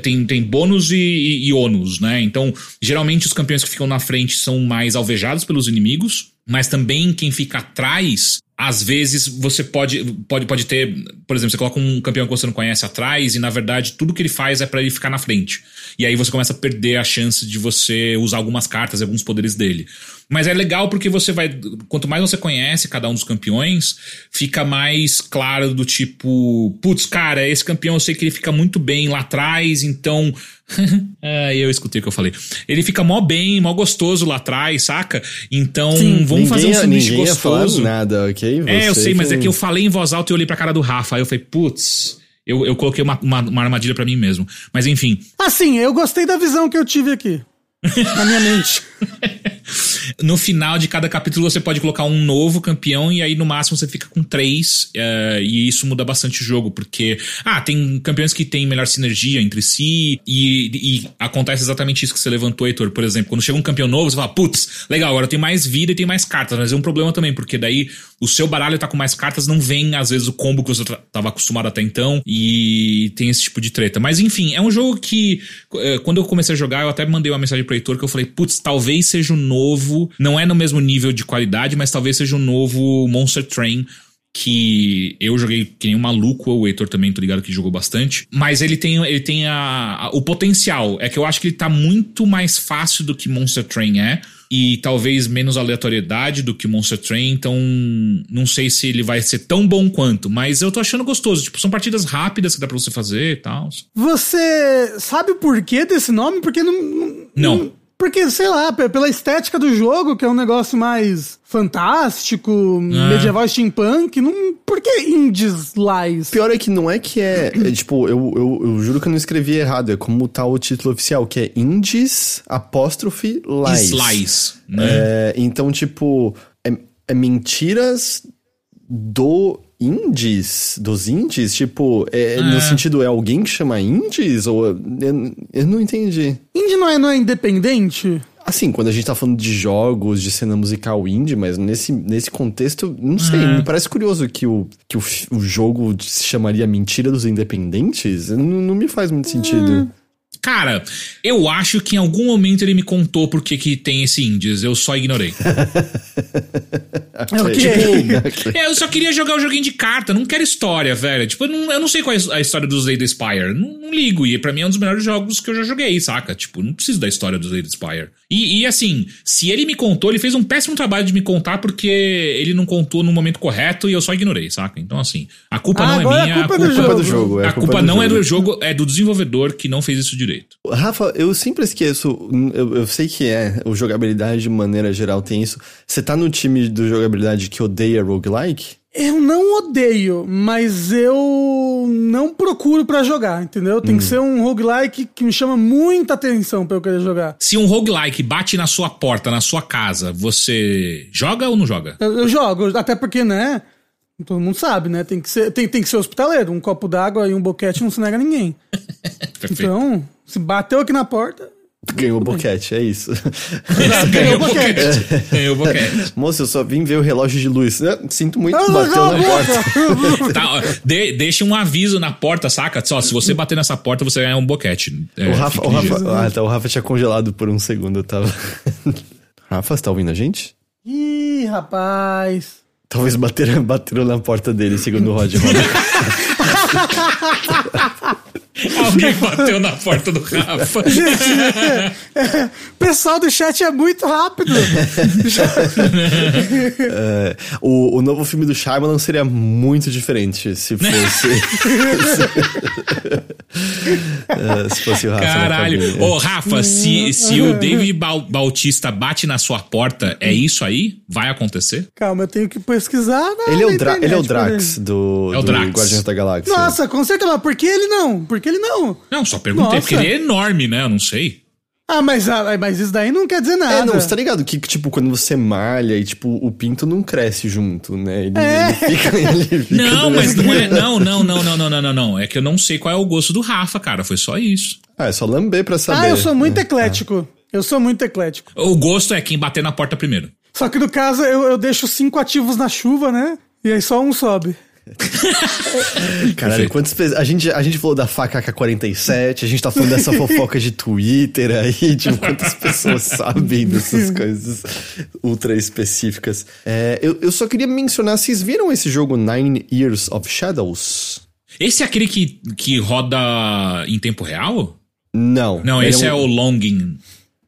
tem, tem bônus e, e, e ônus, né? Então, geralmente os campeões que ficam na frente são mais alvejados pelos inimigos, mas também quem fica atrás às vezes você pode, pode, pode ter, por exemplo, você coloca um campeão que você não conhece atrás e na verdade tudo que ele faz é para ele ficar na frente. E aí você começa a perder a chance de você usar algumas cartas e alguns poderes dele. Mas é legal porque você vai. Quanto mais você conhece cada um dos campeões, fica mais claro do tipo, putz, cara, esse campeão eu sei que ele fica muito bem lá atrás, então. é, eu escutei o que eu falei. Ele fica mó bem, mó gostoso lá atrás, saca? Então, Sim, vamos ninguém, fazer um sanduíche gostoso. nada, ok? Você é, eu sei, mas é que eu falei em voz alta e olhei pra cara do Rafa. Aí eu falei, putz. Eu, eu coloquei uma, uma, uma armadilha para mim mesmo. Mas enfim. Assim, eu gostei da visão que eu tive aqui. na minha mente. no final de cada capítulo você pode colocar um novo campeão e aí no máximo você fica com três. Uh, e isso muda bastante o jogo, porque. Ah, tem campeões que têm melhor sinergia entre si. E, e acontece exatamente isso que você levantou, Heitor. Por exemplo, quando chega um campeão novo, você fala, putz, legal, agora tem mais vida e tem mais cartas. Mas é um problema também, porque daí o seu baralho tá com mais cartas, não vem, às vezes, o combo que você tava acostumado até então. E tem esse tipo de treta. Mas enfim, é um jogo que. Uh, quando eu comecei a jogar, eu até mandei uma mensagem pro Heitor que eu falei, putz, talvez seja o um novo. Não é no mesmo nível de qualidade, mas talvez seja o um novo Monster Train que eu joguei que nem um maluco, o Heitor também, tô ligado que jogou bastante. Mas ele tem, ele tem a, a, o potencial. É que eu acho que ele tá muito mais fácil do que Monster Train é. E talvez menos aleatoriedade do que Monster Train. Então, não sei se ele vai ser tão bom quanto. Mas eu tô achando gostoso. Tipo, são partidas rápidas que dá pra você fazer e tal. Você sabe o porquê desse nome? Porque não. Não. não porque, sei lá, pela estética do jogo, que é um negócio mais fantástico, é. medieval steampunk, não, por que indies lies? Pior é que não é que é, é tipo, eu, eu, eu, juro que eu não escrevi errado, é como tá o título oficial, que é indies apóstrofe lies. Lies, né? É, então, tipo, é, é mentiras do indies, dos indies, tipo, é, é, no sentido, é alguém que chama indies? Ou eu, eu não entendi. Indie não é, não é independente? Assim, quando a gente tá falando de jogos, de cena musical indie, mas nesse, nesse contexto, não sei, me parece curioso que, o, que o, o jogo se chamaria Mentira dos Independentes. Não, não me faz muito sentido. Cara, eu acho que em algum momento ele me contou por que, que tem esse Indies, eu só ignorei. okay. Tipo, é, eu só queria jogar o joguinho de carta, não quero história, velho. Tipo, eu não, eu não sei qual é a história do Slade Spire. Não, não, ligo, e pra mim é um dos melhores jogos que eu já joguei, saca? Tipo, não preciso da história do Slade Spire. E, e assim, se ele me contou, ele fez um péssimo trabalho de me contar porque ele não contou no momento correto e eu só ignorei, saca? Então, assim, a culpa ah, não é minha. A culpa, a culpa, é do jogo. É a, a culpa, não jogo. é do jogo, é do desenvolvedor que não fez isso direito direito. Rafa, eu sempre esqueço, eu, eu, sei que é, o jogabilidade de maneira geral tem isso. Você tá no time do jogabilidade que odeia roguelike? Eu não odeio, mas eu não procuro para jogar, entendeu? Tem hum. que ser um roguelike que me chama muita atenção pra eu querer jogar. Se um roguelike bate na sua porta, na sua casa, você joga ou não joga? Eu, eu jogo, até porque, né? Todo mundo sabe, né? Tem que ser, tem, tem que ser hospitaleiro. Um copo d'água e um boquete não se nega a ninguém. então, se bateu aqui na porta. Ganhou o boquete, é isso. Ganhou o boquete. Ganhou o boquete. Moça, eu só vim ver o relógio de luz. Sinto muito, que bateu na porta. tá, ó, de, deixa um aviso na porta, saca? Só, se você bater nessa porta, você ganha um boquete. É, o, Rafa, o, Rafa, ah, tá, o Rafa tinha congelado por um segundo, eu tava. Rafa, você tá ouvindo a gente? Ih, rapaz. Talvez bateram, bateram na porta dele, segundo o Rod Roda. Alguém bateu na porta do Rafa. O pessoal do chat é muito rápido. é, o, o novo filme do Shyamalan seria muito diferente se fosse. é, se fosse o Rafa. Caralho. Ô, Rafa, se, se o David Bautista bate na sua porta, é isso aí? Vai acontecer? Calma, eu tenho que pesquisar. Na, ele, é o Dra ele é o Drax do, é o Drax. do Guardiões da Galáxia. Nossa, com certeza. Por que ele não? Por que ele não? Não, só perguntei, Nossa. porque ele é enorme, né? Eu não sei. Ah, mas, ah, mas isso daí não quer dizer nada. É, não, você tá ligado que, tipo, quando você malha e, tipo, o pinto não cresce junto, né? Ele, É. ele fica, ele fica Não, mas não é. Não, não, não, não, não, não, não, não. É que eu não sei qual é o gosto do Rafa, cara. Foi só isso. Ah, é só lamber pra saber. Ah, eu sou muito né? eclético. Eu sou muito eclético. O gosto é quem bater na porta primeiro. Só que no caso eu, eu deixo cinco ativos na chuva, né? E aí só um sobe. Caralho, pessoas. A gente, a gente falou da faca AK-47, a gente tá falando dessa fofoca de Twitter aí, tipo, quantas pessoas sabem dessas coisas ultra específicas. É, eu, eu só queria mencionar, vocês viram esse jogo Nine Years of Shadows? Esse é aquele que, que roda em tempo real? Não. Não, esse é, um- o Longing.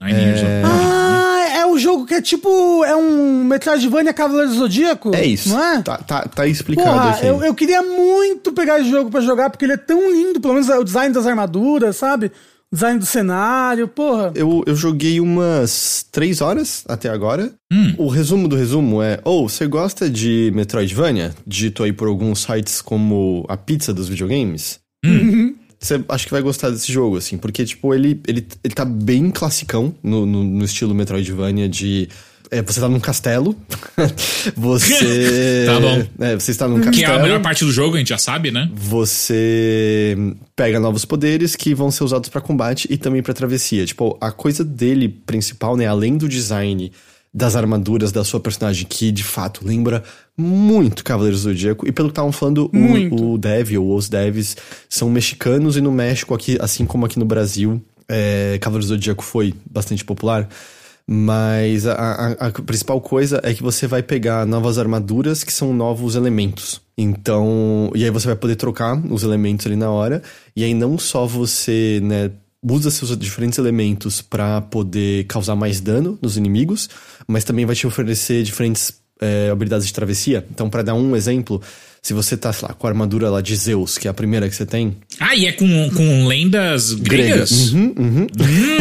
Nine Years of Longing. Ah, é o jogo que é tipo. É um Metroidvania Cavaleiro do Zodíaco? É isso. Não é? Tá, tá, tá explicado Porra, aqui. eu, eu queria muito pegar esse jogo pra jogar, porque ele é tão lindo, pelo menos o design das armaduras, sabe? O design do cenário, porra. Eu, eu joguei umas três horas até agora. Hum. O resumo do resumo é: ou você gosta de Metroidvania? Dito aí por alguns sites como a pizza dos videogames. Você acho que vai gostar desse jogo, assim, porque, tipo, ele, ele, ele tá bem classicão no, no, no estilo Metroidvania de. é, você tá num castelo. você. Tá bom. É, você está num castelo. Que é a melhor parte do jogo, a gente já sabe, né? Você pega novos poderes que vão ser usados pra combate e também pra travessia. Tipo, a coisa dele principal, né, além do design das armaduras da sua personagem, que de fato lembra muito Cavaleiros do Zodíaco. E pelo que estavam falando, Muito. o, o dev ou os devs são mexicanos e no México, aqui, assim como aqui no Brasil, é, Cavaleiros do Zodíaco foi bastante popular. Mas a, a- a principal coisa é que você vai pegar novas armaduras que são novos elementos. Então, e aí você vai poder trocar os elementos ali na hora. E aí não só você, né, usa seus diferentes elementos pra poder causar mais dano nos inimigos, mas também vai te oferecer diferentes é, habilidades de travessia. Então, pra dar um exemplo, se você tá, sei lá, com a armadura lá de Zeus, que é a primeira que você tem, Ah, e é com, com lendas gregas? Uhum, uhum.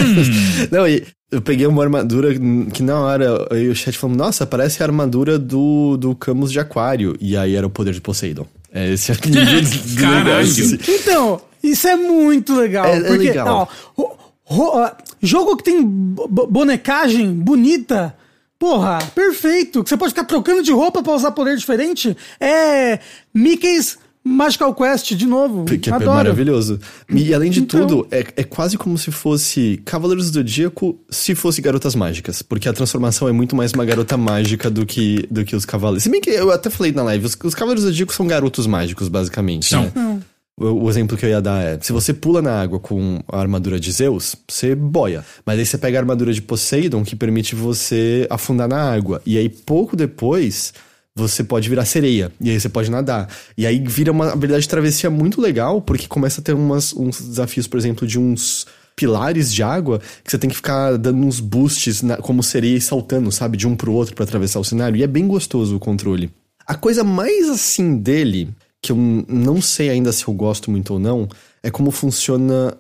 Não, e eu peguei uma armadura que na hora e o chat falamos, nossa, parece a armadura do, do Camus de Aquário. E aí era o poder de Poseidon. É esse é o nível Caralho. negócio. assim. Então, isso é muito legal. É- é porque, legal. ó, ro- ro- jogo que tem bo- bo- bonecagem bonita. Porra, perfeito. Que você pode ficar trocando de roupa pra usar poder diferente. É Mickey's Magical Quest, de novo. Que é Adoro. maravilhoso. E além de Então- tudo, é, é quase como se fosse Cavaleiros do Zodíaco se fosse Garotas Mágicas. Porque a transformação é muito mais uma garota mágica do que, do que os cavaleiros. Se bem que eu até falei na live, os, os Cavaleiros do Zodíaco são garotos mágicos, basicamente. São. né? O, o exemplo que eu ia dar é: se você pula na água com a armadura de Zeus, você boia. Mas aí você pega a armadura de Poseidon, que permite você afundar na água. E aí, pouco depois, você pode virar sereia. E aí você pode nadar. E aí vira uma habilidade de travessia muito legal, porque começa a ter umas, uns desafios, por exemplo, de uns pilares de água que você tem que ficar dando uns boosts na- como sereia e saltando, sabe? De um pro outro pra atravessar o cenário. E é bem gostoso o controle. A coisa mais assim dele, que eu não sei ainda se eu gosto muito ou não, é como funciona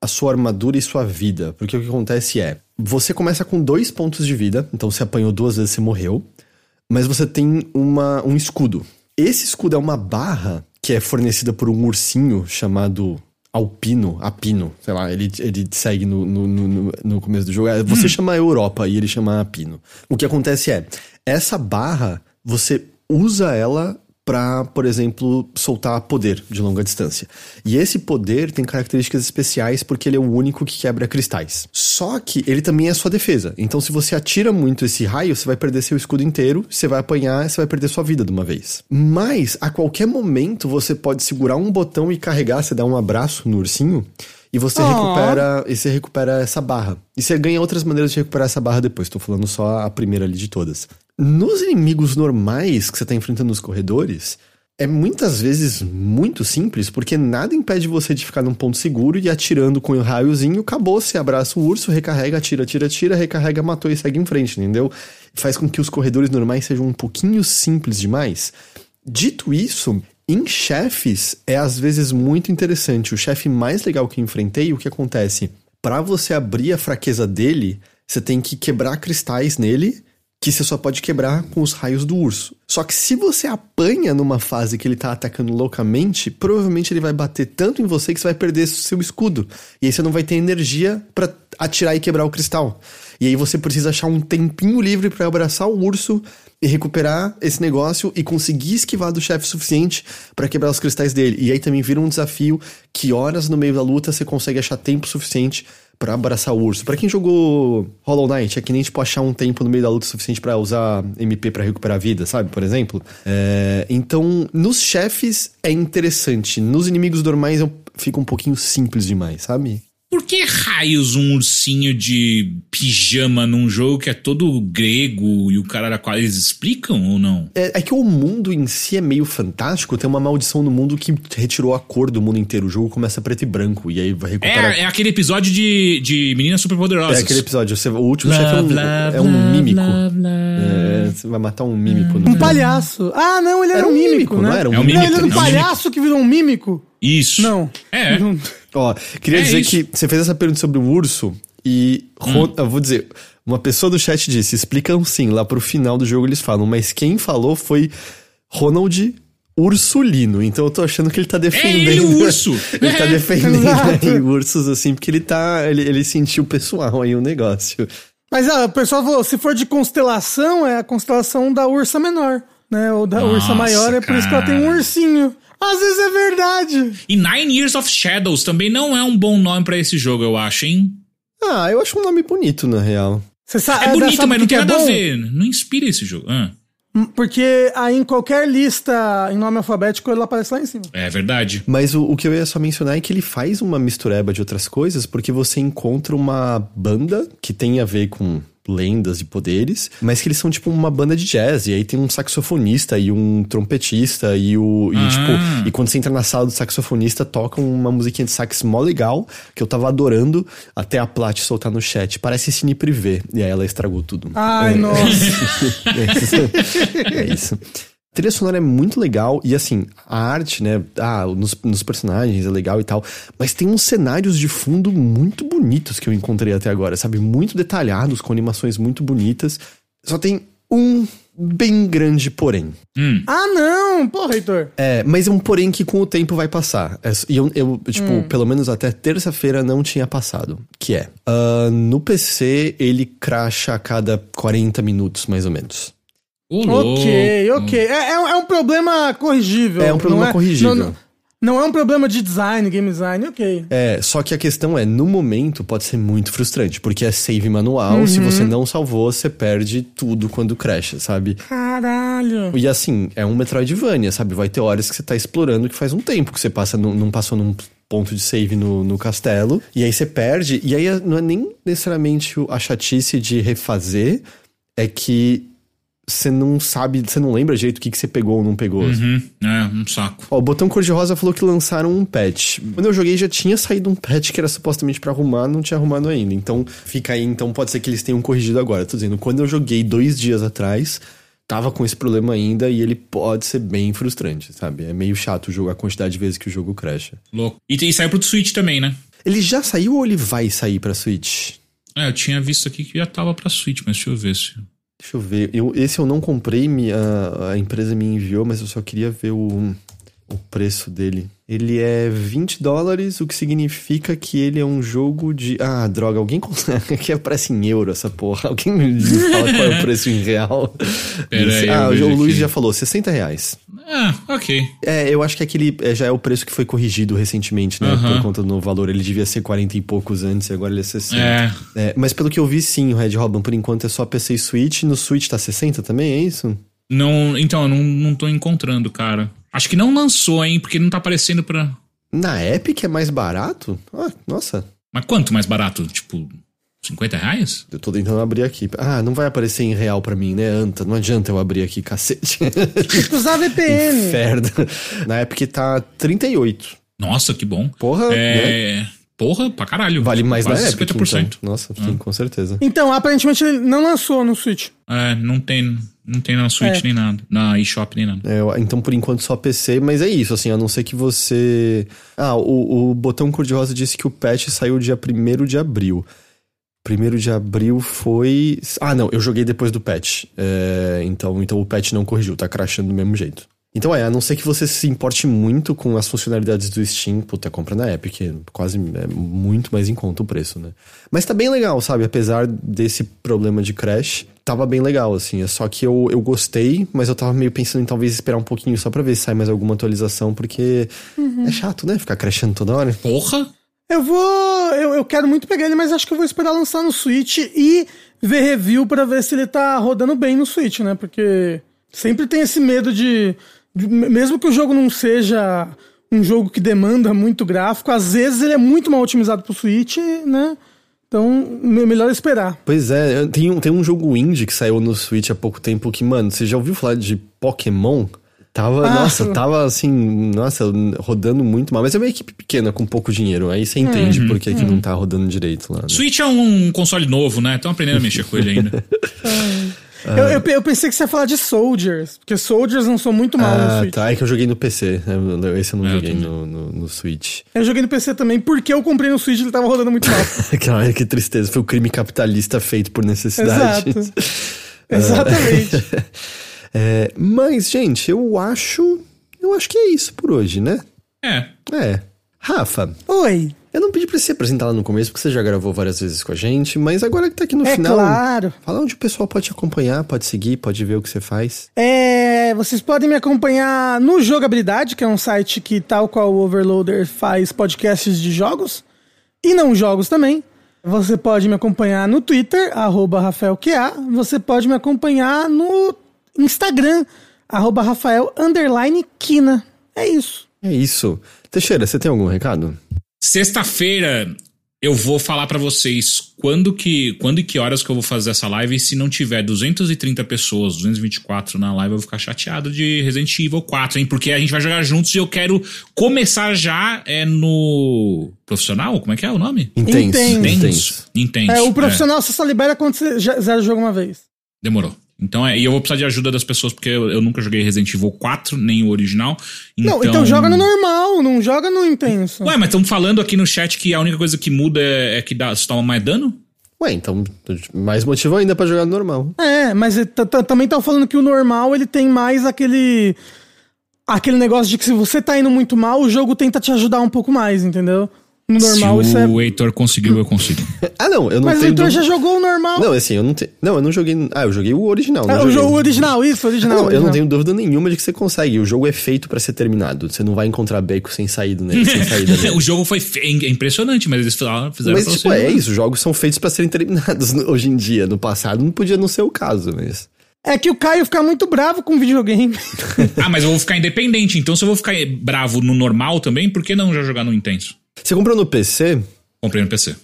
a sua armadura e sua vida. Porque o que acontece é, você começa com dois pontos de vida, então você apanhou duas vezes, você morreu, mas você tem uma, um escudo. Esse escudo é uma barra que é fornecida por um ursinho chamado Alpino, Apino, sei lá, ele, ele segue no, no, no, no começo do jogo. É, Você chama Europa e ele chama Apino. O que acontece é, essa barra, você usa ela pra, por exemplo, soltar poder de longa distância. E esse poder tem características especiais porque ele é o único que quebra cristais. Só que ele também é sua defesa. Então, se você atira muito esse raio, você vai perder seu escudo inteiro, você vai apanhar, você vai perder sua vida de uma vez. Mas, a qualquer momento, você pode segurar um botão e carregar, você dá um abraço no ursinho. E você Aw. recupera e você recupera essa barra. E você ganha outras maneiras de recuperar essa barra depois. Tô falando só a primeira ali de todas. Nos inimigos normais que você tá enfrentando nos corredores, é muitas vezes muito simples, porque nada impede você de ficar num ponto seguro e atirando com o raiozinho, acabou, você abraça o urso, recarrega, atira, atira, atira, recarrega, matou e segue em frente, entendeu? Faz com que os corredores normais sejam um pouquinho simples demais. Dito isso, em chefes é às vezes muito interessante. O chefe mais legal que eu enfrentei, o que acontece? Pra você abrir a fraqueza dele, você tem que quebrar cristais nele que você só pode quebrar com os raios do urso. Só que se você apanha numa fase que ele tá atacando loucamente, provavelmente ele vai bater tanto em você que você vai perder seu escudo. E aí você não vai ter energia para atirar e quebrar o cristal. E aí você precisa achar um tempinho livre para abraçar o urso e recuperar esse negócio e conseguir esquivar do chefe suficiente para quebrar os cristais dele. E aí também vira um desafio que horas no meio da luta você consegue achar tempo suficiente para abraçar o urso. Para quem jogou Hollow Knight, é que nem tipo achar um tempo no meio da luta suficiente para usar MP para recuperar a vida, sabe? Por exemplo. É, então, nos chefes é interessante. Nos inimigos normais fica um pouquinho simples demais, sabe? Por que raios um ursinho de pijama num jogo que é todo grego e o cara era qual? Eles explicam ou não? É, é, que o mundo em si é meio fantástico. Tem uma maldição no mundo que retirou a cor do mundo inteiro. O jogo começa preto e branco. E aí vai recuperar. É, é aquele episódio de, de Meninas Superpoderosas. É aquele episódio. Você, o último chefe é um, é um mímico. É, você vai matar um mímico. Um palhaço. Ah, não, ele era, era um mímico, mímico né? Não, era um, é um mímico. Não, ele era um palhaço que virou um mímico. Isso. Não. É. Ó, queria é dizer isso. que você fez essa pergunta sobre o urso e hum. eu vou dizer, uma pessoa do chat disse, explicam sim, lá pro final do jogo eles falam, mas quem falou foi Ronald Ursulino, então eu tô achando que ele tá defendendo. É ele, o urso! ele tá defendendo aí, ursos, assim, porque ele tá. Ele, ele sentiu pessoal aí o negócio. Mas ah, o pessoal falou: se for de constelação, é a constelação da ursa menor, né? Ou da Nossa, ursa maior, é por isso que ela tem um ursinho. Às vezes é verdade. E Nine Years of Shadows também não é um bom nome para esse jogo, eu acho, hein? Ah, eu acho um nome bonito, na real. Você sabe, é bonito, mas não tem é nada é a ver. Não inspira esse jogo. Ah. Hum, porque aí em qualquer lista em nome alfabético ele aparece lá em cima. É verdade. Mas o, o que eu ia só mencionar é que ele faz uma mistureba de outras coisas, porque você encontra uma banda que tem a ver com lendas e poderes, mas que eles são tipo uma banda de jazz, e aí tem um saxofonista e um trompetista, e o. E, ah. tipo, e quando você entra na sala do saxofonista, toca uma musiquinha de sax mó legal, que eu tava adorando, até a Plat soltar no chat. Parece Cine Privé. E aí ela estragou tudo. Ai, é, nossa. é isso. É isso. A trilha sonora é muito legal e assim, a arte, né? Ah, nos, nos, personagens é legal e tal. Mas tem uns cenários de fundo muito bonitos que eu encontrei até agora, sabe? Muito detalhados, com animações muito bonitas. Só tem um bem grande porém. Hum. Ah, não! Porra, Heitor. É, mas é um porém que com o tempo vai passar. É, e eu, eu, tipo, hum. pelo menos até terça-feira não tinha passado. Que é, uh, no PC ele cracha a cada 40 minutos, mais ou menos ok, ok. É, é, é, um problema corrigível. É um problema é, corrigível. Não, não, é um problema de design, game design, ok. É, só que a questão é, no momento pode ser muito frustrante, porque é save manual, uhum. se você não salvou, você perde tudo quando cresce, sabe? Caralho. E assim, é um Metroidvania, sabe? Vai ter horas que você tá explorando que faz um tempo que você passa, não, não passou num ponto de save no, no castelo, e aí você perde, e aí não é nem necessariamente a chatice de refazer, é que você não sabe, você não lembra direito o que, que você pegou ou não pegou. Uhum, é, um saco. Ó, o botão cor-de-rosa falou que lançaram um patch. Quando eu joguei já tinha saído um patch que era supostamente para arrumar, não tinha arrumado ainda. Então fica aí, então pode ser que eles tenham corrigido agora. Tô dizendo, quando eu joguei dois dias atrás, tava com esse problema ainda e ele pode ser bem frustrante, sabe? É meio chato jogar a quantidade de vezes que o jogo crasha. Louco. E, e saiu pro Switch também, né? Ele já saiu ou ele vai sair pra Switch? É, eu tinha visto aqui que já tava pra Switch, mas deixa eu ver se. Deixa eu ver. Eu, esse eu não comprei, a, empresa me enviou, mas eu só queria ver o, o preço dele. Ele é 20 dólares, o que significa que ele é um jogo de. Ah, droga, alguém consegue. Aqui aparece em euro essa porra. Alguém me fala qual é o preço em real. Aí, ah, o, Luiz já falou, 60 reais. Ah, ok. É, eu acho que aquele é, já é o preço que foi corrigido recentemente, né? Por conta do valor. Ele devia ser 40 e poucos antes e agora ele é 60. É. é. Mas pelo que eu vi, sim, o Red Robin, por enquanto é só PC e Switch. No Switch tá 60 também, é isso? Não, então, eu não, não tô encontrando, cara. Acho que não lançou, hein? Porque não tá aparecendo pra. Na Epic é mais barato? Ah, nossa. Mas quanto mais barato? Tipo, 50 reais? Eu tô tentando abrir aqui. Ah, não vai aparecer em real pra mim, né, Anta? Não adianta eu abrir aqui, cacete. Usar VPN. Inferno. Na Epic tá 38. Nossa, que bom. Porra, é... Né? Porra, pra caralho. Vale mais na Epic, 50%. Então. Nossa, sim, com certeza. Então, aparentemente ele não lançou no Switch. É, não tem, não tem na Switch é. nem nada, na eShop nem nada. É, então, por enquanto, só PC, mas é isso, assim, a não ser que você... Ah, o, o botão cor-de-rosa disse que o patch saiu dia 1 de abril. Primeiro de abril foi. Ah, não, eu joguei depois do patch. É, então, então o patch não corrigiu, tá crashando do mesmo jeito. Então é, a não ser que você se importe muito com as funcionalidades do Steam, puta, compra na Epic, é quase é muito mais em conta o preço, né? Mas tá bem legal, sabe? Apesar desse problema de crash, tava bem legal, assim. É só que eu, eu gostei, mas eu tava meio pensando em talvez esperar um pouquinho só pra ver se sai mais alguma atualização, porque uhum. é chato, né? Ficar crashando toda hora. Porra! Eu vou. Eu, eu quero muito pegar ele, mas acho que eu vou esperar lançar no Switch e ver review para ver se ele tá rodando bem no Switch, né? Porque sempre tem esse medo de mesmo que o jogo não seja um jogo que demanda muito gráfico, às vezes ele é muito mal otimizado pro Switch, né? Então, melhor esperar. Pois é, tem um, tem um jogo indie que saiu no Switch há pouco tempo que, mano, você já ouviu falar de Pokémon? Tava, ah, nossa, tava assim, nossa, rodando muito mal. Mas é uma equipe pequena com pouco dinheiro. Aí você entende uhum, por que, que não tá rodando direito lá. Né? Switch é um console novo, né? Estão aprendendo a mexer com ele ainda. Eu, eu, eu, pensei que você ia falar de Soldiers, porque Soldiers não sou muito mal ah, no Switch. Tá, é que eu joguei no PC. Né? Esse eu não é, joguei no, no, no, Switch. Eu joguei no PC também, porque eu comprei no Switch e ele tava rodando muito mal. Que tristeza. Foi o um crime capitalista feito por necessidade. Exato. Exatamente. é, mas, gente, eu acho. Eu acho que é isso por hoje, né? É. É. Rafa. Oi. Eu não pedi pra você apresentar lá no começo, porque você já gravou várias vezes com a gente, mas agora que tá aqui no é final. Claro. Fala onde o pessoal pode te acompanhar, pode seguir, pode ver o que você faz. É. Vocês podem me acompanhar no Jogabilidade, que é um site que, tal qual o Overloader, faz podcasts de jogos. E não jogos também. Você pode me acompanhar no Twitter, arroba RafaelQA. Você pode me acompanhar no Instagram, arroba Rafael Kina. É isso. É isso. Teixeira, você tem algum recado? Sexta-feira eu vou falar para vocês quando que quando e que horas que eu vou fazer essa live. E se não tiver 230 pessoas, 224 na live, eu vou ficar chateado de Resident Evil 4, hein? Porque a gente vai jogar juntos e eu quero começar já é no profissional. Como é que é o nome? Intenso. Intenso. Intenso. É, o profissional é. só libera quando você zera o jogo uma vez. Demorou. Então é, e eu vou precisar de ajuda das pessoas, porque eu, eu nunca joguei Resident Evil 4, nem o original. Então... Não, então joga no normal, não joga no intenso. Ué, mas estamos falando aqui no chat que a única coisa que muda é, é que dá, você toma mais dano? Ué, então mais motivo ainda para jogar no normal. É, mas também estão falando que o normal ele tem mais aquele. aquele negócio de que se você tá indo muito mal, o jogo tenta te ajudar um pouco mais, entendeu? No normal, Se isso é. o Heitor conseguiu, eu consigo. ah, não, eu não Mas tenho. Mas o Heitor já jogou o normal. Não, assim, eu não tenho. Não, eu não joguei. Ah, eu joguei o original. Ah, o jogo original, isso, original. Ah, não, original. eu não tenho dúvida nenhuma de que você consegue. O jogo é feito para ser terminado. Você não vai encontrar beco sem saída nele, sem saída nele. o jogo foi fe... é impressionante, mas eles fizeram. Mas, tipo, é isso. Jogos são feitos para serem terminados hoje em dia. No passado não podia não ser o caso, mas. É que o Caio fica muito bravo com videogame. ah, mas eu vou ficar independente. Então, se eu vou ficar bravo no normal também, por que não já jogar no intenso? Você comprou no PC? Comprei no PC.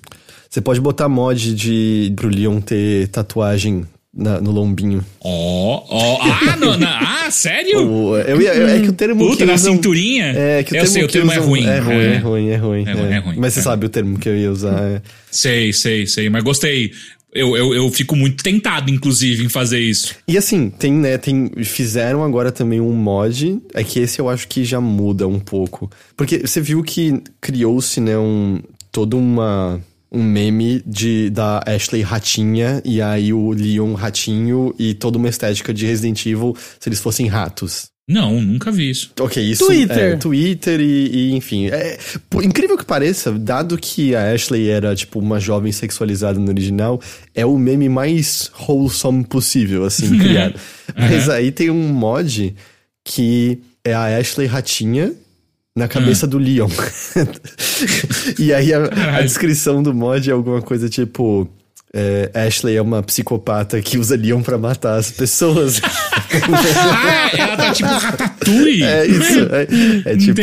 Você pode botar mod de pro Leon ter tatuagem na, no lombinho. Ó, oh, ó. Oh. Ah, no, na, ah, sério? O, eu, eu, é que o termo. Puta, que na usam, cinturinha? É, que o eu termo sei, o termo é ruim. É ruim, é, é ruim, é ruim. É, ruim, é ruim Mas você é. sabe o termo que eu ia usar. É. Sei, sei, sei. Mas gostei. Eu, eu, eu fico muito tentado, inclusive, em fazer isso. E assim, tem, né, tem. Fizeram agora também um mod. É que esse eu acho que já muda um pouco. Porque você viu que criou-se, né, um. toda uma um meme de da Ashley ratinha e aí o Leon ratinho e toda uma estética de Resident Evil se eles fossem ratos. Não, nunca vi isso. Ok, isso. Twitter. É, Twitter e, e enfim. É, por incrível que pareça, dado que a Ashley era, tipo, uma jovem sexualizada no original, é o meme mais wholesome possível, assim, criado. Mas aí tem um mod que é a Ashley ratinha na cabeça hum. do Leon. e aí a, a, descrição do mod é alguma coisa tipo. É, Ashley é uma psicopata que usa Leon pra matar as pessoas. ah, ela tá tipo Ratatouille. É isso. É, é tipo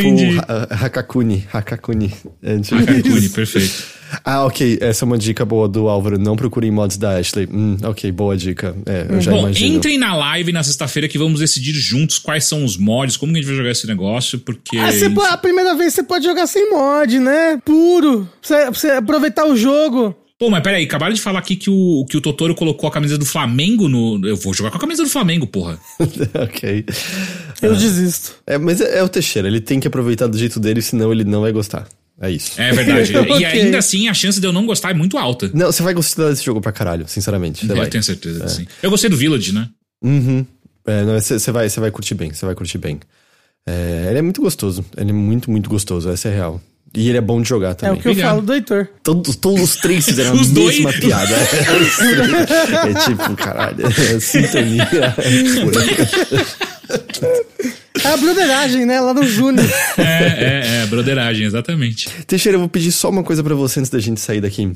Hakakuni. Hakakuni. É tipo Hakakuni, perfeito. Ah, ok. Essa é uma dica boa do Álvaro. Não procurem mods da Ashley. Hum, ok, boa dica. É, eu já Bom, imagino. entrem na live na sexta-feira que vamos decidir juntos quais são os mods, como que a gente vai jogar esse negócio, porque... Ah, gente... a primeira vez você pode jogar sem mod, né? Puro. Pra você aproveitar o jogo. Pô, mas peraí, acabaram de falar aqui que o, que o Totoro colocou a camisa do Flamengo no. Eu vou jogar com a camisa do Flamengo, porra. ok. Eu ah. desisto. É, mas é, é, o Teixeira, ele tem que aproveitar do jeito dele, senão ele não vai gostar. É isso. É verdade. E Ok. ainda assim, a chance de eu não gostar é muito alta. Não, você vai gostar desse jogo pra caralho, sinceramente. Você eu vai. tenho certeza que sim. Eu gostei do Village, né? Uhum. É, você você vai, você vai curtir bem, você vai curtir bem. É, ele é muito gostoso. Ele é muito, muito gostoso, essa é real. E ele é bom de jogar É também. o que eu Obrigado. falo do Heitor. Todos, todos os três fizeram a Os dois. mesma piada. é tipo, caralho, é sintonia. É a broderagem, né? Lá no Júnior. É, é, é, broderagem, exatamente. Teixeira, eu vou pedir só uma coisa pra você antes da gente sair daqui.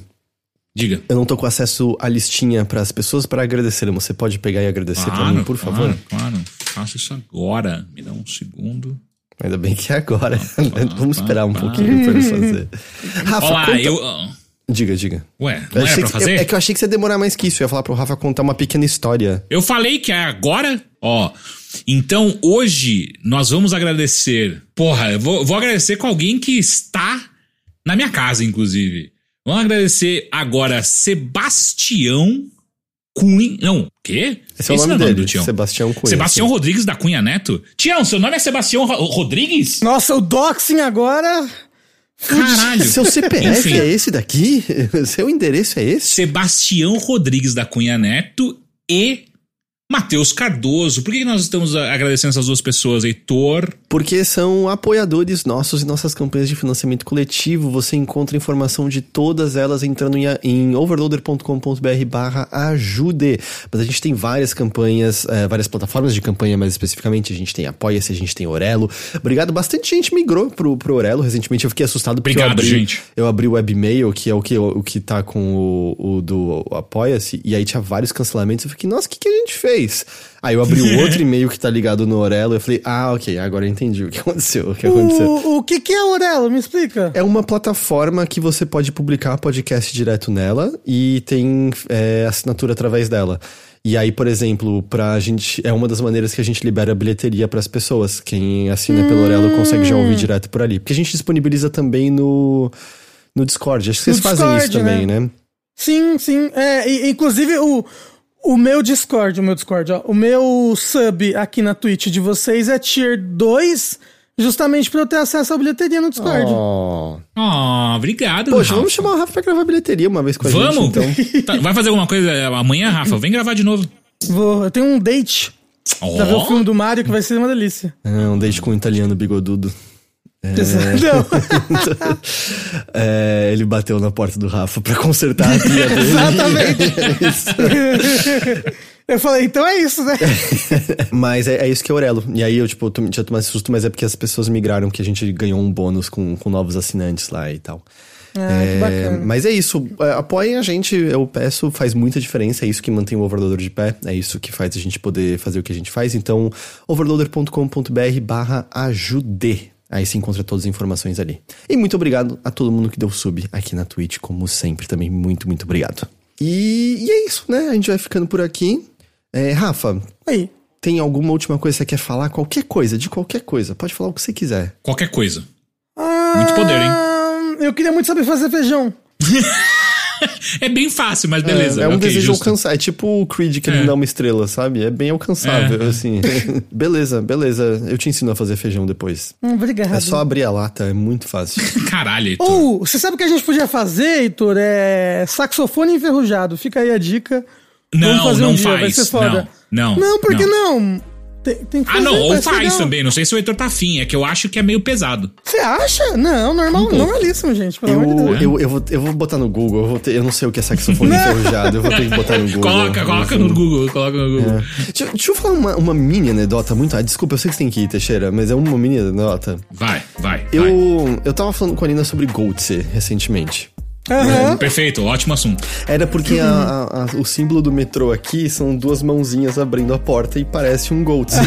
Diga. Eu não tô com acesso à listinha pras pessoas para agradecer. Você pode pegar e agradecer pra mim, por favor? Claro, claro. Faço isso agora. Me dá um segundo. Ainda bem que é agora. Vamos esperar um pouquinho pra eu fazer. Rafa, Olá, conta... eu. Diga, diga. Ué, Eu não era achei pra que- fazer? é que eu achei que você ia demorar mais que isso. Eu ia falar pro Rafa contar uma pequena história. Eu falei que é agora? Ó. Então hoje nós vamos agradecer. Porra, eu vou, vou agradecer com alguém que está na minha casa, inclusive. Vamos agradecer agora Sebastião Cunha. Não, o quê? Esse é o nome não dele, do Tião. Sebastião Cunha. Sebastião Rodrigues da Cunha Neto? Tião, seu nome é Sebastião Ro- Rodrigues? Nossa, o doxing agora. Caralho. Seu CPF Enfim. é esse daqui? Seu endereço é esse? Sebastião Rodrigues da Cunha Neto e Matheus Cardoso. Por que nós estamos agradecendo essas duas pessoas, Heitor? Porque são apoiadores nossos e nossas campanhas de financiamento coletivo. Você encontra informação de todas elas entrando em, em overloader.com.br barra ajude. Mas a gente tem várias campanhas, eh, várias plataformas de campanha mais especificamente. A gente tem Apoia-se, a gente tem Orelo. Obrigado, bastante gente migrou pro, pro Orelo. Recentemente eu fiquei assustado porque Obrigado, eu abri, gente. eu abri o webmail, que é o que, o que tá com o, o do Apoia-se, e aí tinha vários cancelamentos. Eu fiquei, nossa, o que, que a gente fez? Aí eu abri o outro e-mail que tá ligado no Orelo, eu falei, ah, ok, agora eu entendi o que aconteceu. O que aconteceu. O, o que, que é Aurelo? Me explica. É uma plataforma que você pode publicar podcast direto nela e tem é, assinatura através dela. E aí, por exemplo, pra gente. É uma das maneiras que a gente libera bilheteria pras pessoas. Quem assina pelo Orelo consegue já ouvir direto por ali. Porque a gente disponibiliza também no, no Discord. Acho que vocês No fazem isso também, né? Sim, sim. É, e- inclusive, o, o meu Discord, o meu Discord, ó, o meu sub aqui na Twitch de vocês é tier 2, justamente pra eu ter acesso à bilheteria no Discord. Oh. Ah, obrigado, Poxa, Rafa. vamos chamar o Rafa pra gravar bilheteria uma vez com a Vamos? gente, então. Tá, vai fazer alguma coisa amanhã, Rafa? Vem gravar de novo. Vou, eu tenho um date pra ver o filme do Mario que vai ser uma delícia. É, um date com um italiano bigodudo. Não. É, ele bateu na porta do Rafa pra consertar a pia dele. Exatamente. eu falei, então é isso, né? Mas é, é isso que é Orelo. E aí eu, tipo, eu tinha tomado esse susto, mas é porque as pessoas migraram, que a gente ganhou um bônus com, com novos assinantes lá e tal. Ah, que É, bacana. mas é isso, é, apoiem a gente, eu peço, faz muita diferença, é isso que mantém o Overloader de pé, é isso que faz a gente poder fazer o que a gente faz, então overloader.com.br barra ajude, aí se encontra todas as informações ali. E muito obrigado a todo mundo que deu sub aqui na Twitch, como sempre, também muito, muito obrigado. E, e é isso, né, a gente vai ficando por aqui. É, Rafa, Aí. tem alguma última coisa que você quer falar? Qualquer coisa, de qualquer coisa, pode falar o que você quiser. qualquer coisa. Ah, Muito poder, hein? Eu queria muito saber fazer feijão. É bem fácil, mas beleza. É, é um ok, desejo justo. alcançável. É tipo o Creed que É. ele dá uma estrela, sabe? É bem alcançável, É. assim. beleza, beleza. Eu te ensino a fazer feijão depois. Hum, obrigado. É só abrir a lata, é muito fácil. Caralho, Heitor. Ou, você sabe o que a gente podia fazer, Heitor? É saxofone enferrujado. Fica aí a dica. Vamos Não, fazer não um dia, faz. vai ser foda. Não, não. Não, por que não? Tem, tem que Ah, não, ou faz legal. também. Não sei se o Heitor tá afim. É que eu acho que é meio pesado. Você acha? Não, normal, Um normalíssimo, gente. Pelo amor de Eu, Deus. eu, eu, vou, eu vou botar no Google, eu, vou ter- eu não sei o que é saxofone enferrujado, eu vou ter que botar no Google. Coloca, coloca no Google, coloca no Google. Deixa, deixa eu falar uma, uma mini anedota muito. Ah, desculpa, eu sei que você tem que ir, Teixeira, mas é uma mini anedota. Vai, vai. vai. Eu, eu tava falando com a Nina sobre Goatse recentemente. Aham. Perfeito, ótimo assunto. Era porque a- a- a- o símbolo do metrô aqui são duas mãozinhas abrindo a porta e parece um Goatse.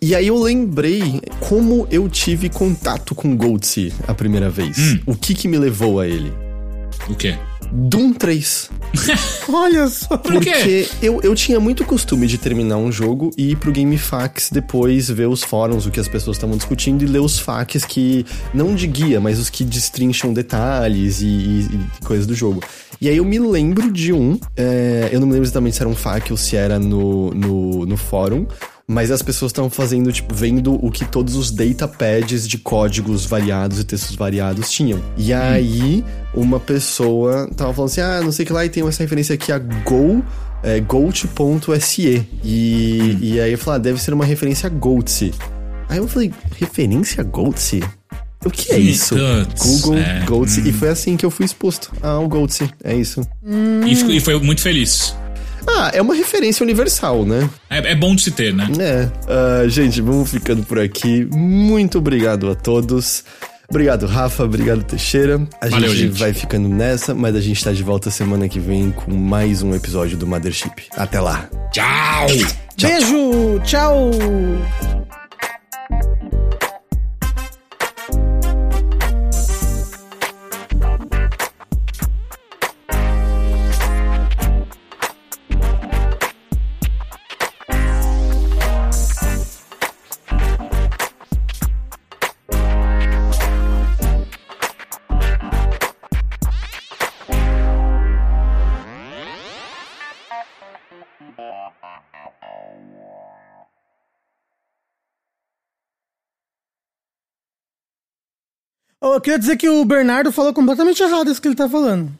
e aí eu lembrei como eu tive contato com Goatse a primeira vez. O que que me levou a ele? O quê? Doom 3. Olha só. Por quê? Porque eu, eu tinha muito costume de terminar um jogo e ir pro GameFAQs depois ver os fóruns, o que as pessoas estavam discutindo e ler os FAQs que, não de guia, mas os que destrincham detalhes e, e- e coisas do jogo. E aí eu me lembro de um, é, eu não me lembro exatamente se era um FAQ ou se era no, no, no fórum, Mas as pessoas estavam fazendo, tipo, vendo o que todos os datapads de códigos variados e textos variados tinham. E aí, uma pessoa tava falando assim: ah, não sei o que lá, e tem essa referência aqui a Go. É, Goat.se. E, e aí eu falei, ah, deve ser uma referência a Goatse. Aí eu falei, referência a Goatse? O que é isso? Google é, Goatse. E foi assim que eu fui exposto ao Goatse. É isso. E, e foi muito feliz. Ah, é uma referência universal, né? É, é bom de se ter, né? É. Ah, gente, vamos ficando por aqui. Muito obrigado a todos. Obrigado, Rafa. Obrigado, Teixeira. A Valeu, gente, gente. vai ficando nessa, mas a gente tá de volta semana que vem com mais um episódio do Mothership. Até lá. Tchau! Beijo, tchau. Oh, Eu queria dizer que o Bernardo falou completamente errado isso que ele tá falando. O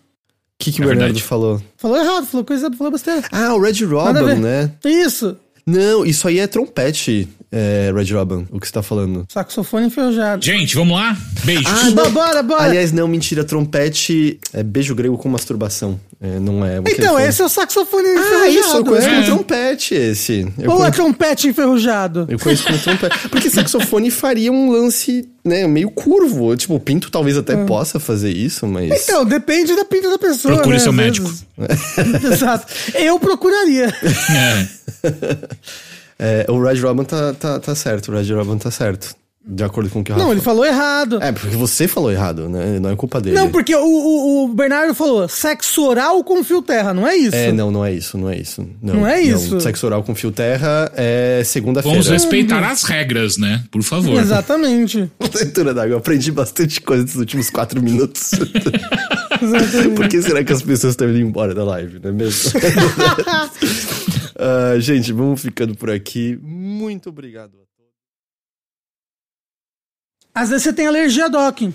que, que o É Bernardo verdade. falou? Falou errado, falou coisa, falou besteira. Ah, o Red Robin, né? Isso. Não, isso aí é trompete, é, Red Robin, o que você tá falando. Saxofone enferrujado. Gente, vamos lá? Beijos. Ah, Bora, bora, bora. Aliás, não, mentira. Trompete é beijo grego com masturbação. É, não é. então, esse é o saxofone Ah, enferrujado. isso, eu conheço é. como É. trompete esse. Eu Ou é conheço, trompete enferrujado? eu conheço como trompete. Porque saxofone faria um lance, né, meio curvo. Tipo, o Pinto talvez até possa fazer isso, mas... É. Então, depende da pinta da pessoa. Procure né, seu médico. Exato. Eu procuraria. É. É, o Red Robin tá, tá, tá certo, o Red Robin tá certo. De acordo com o que o Rafa Não, ele falou errado. É, porque você falou errado, né? Não é culpa dele. Não, porque o, o, o Bernardo falou sexo oral com fio terra, não é isso? É, não, não é isso, não é isso. Não, Não é isso? Sexo oral com fio terra é segunda-feira. Vamos respeitar as regras, né? Por favor. Exatamente. Leitura d'água. Eu aprendi bastante coisa nos últimos quatro minutos. Exatamente. Por que será que as pessoas estão indo embora da live, não é mesmo? Ah, gente, vamos ficando por aqui. Muito obrigado. Às vezes você tem alergia a docking.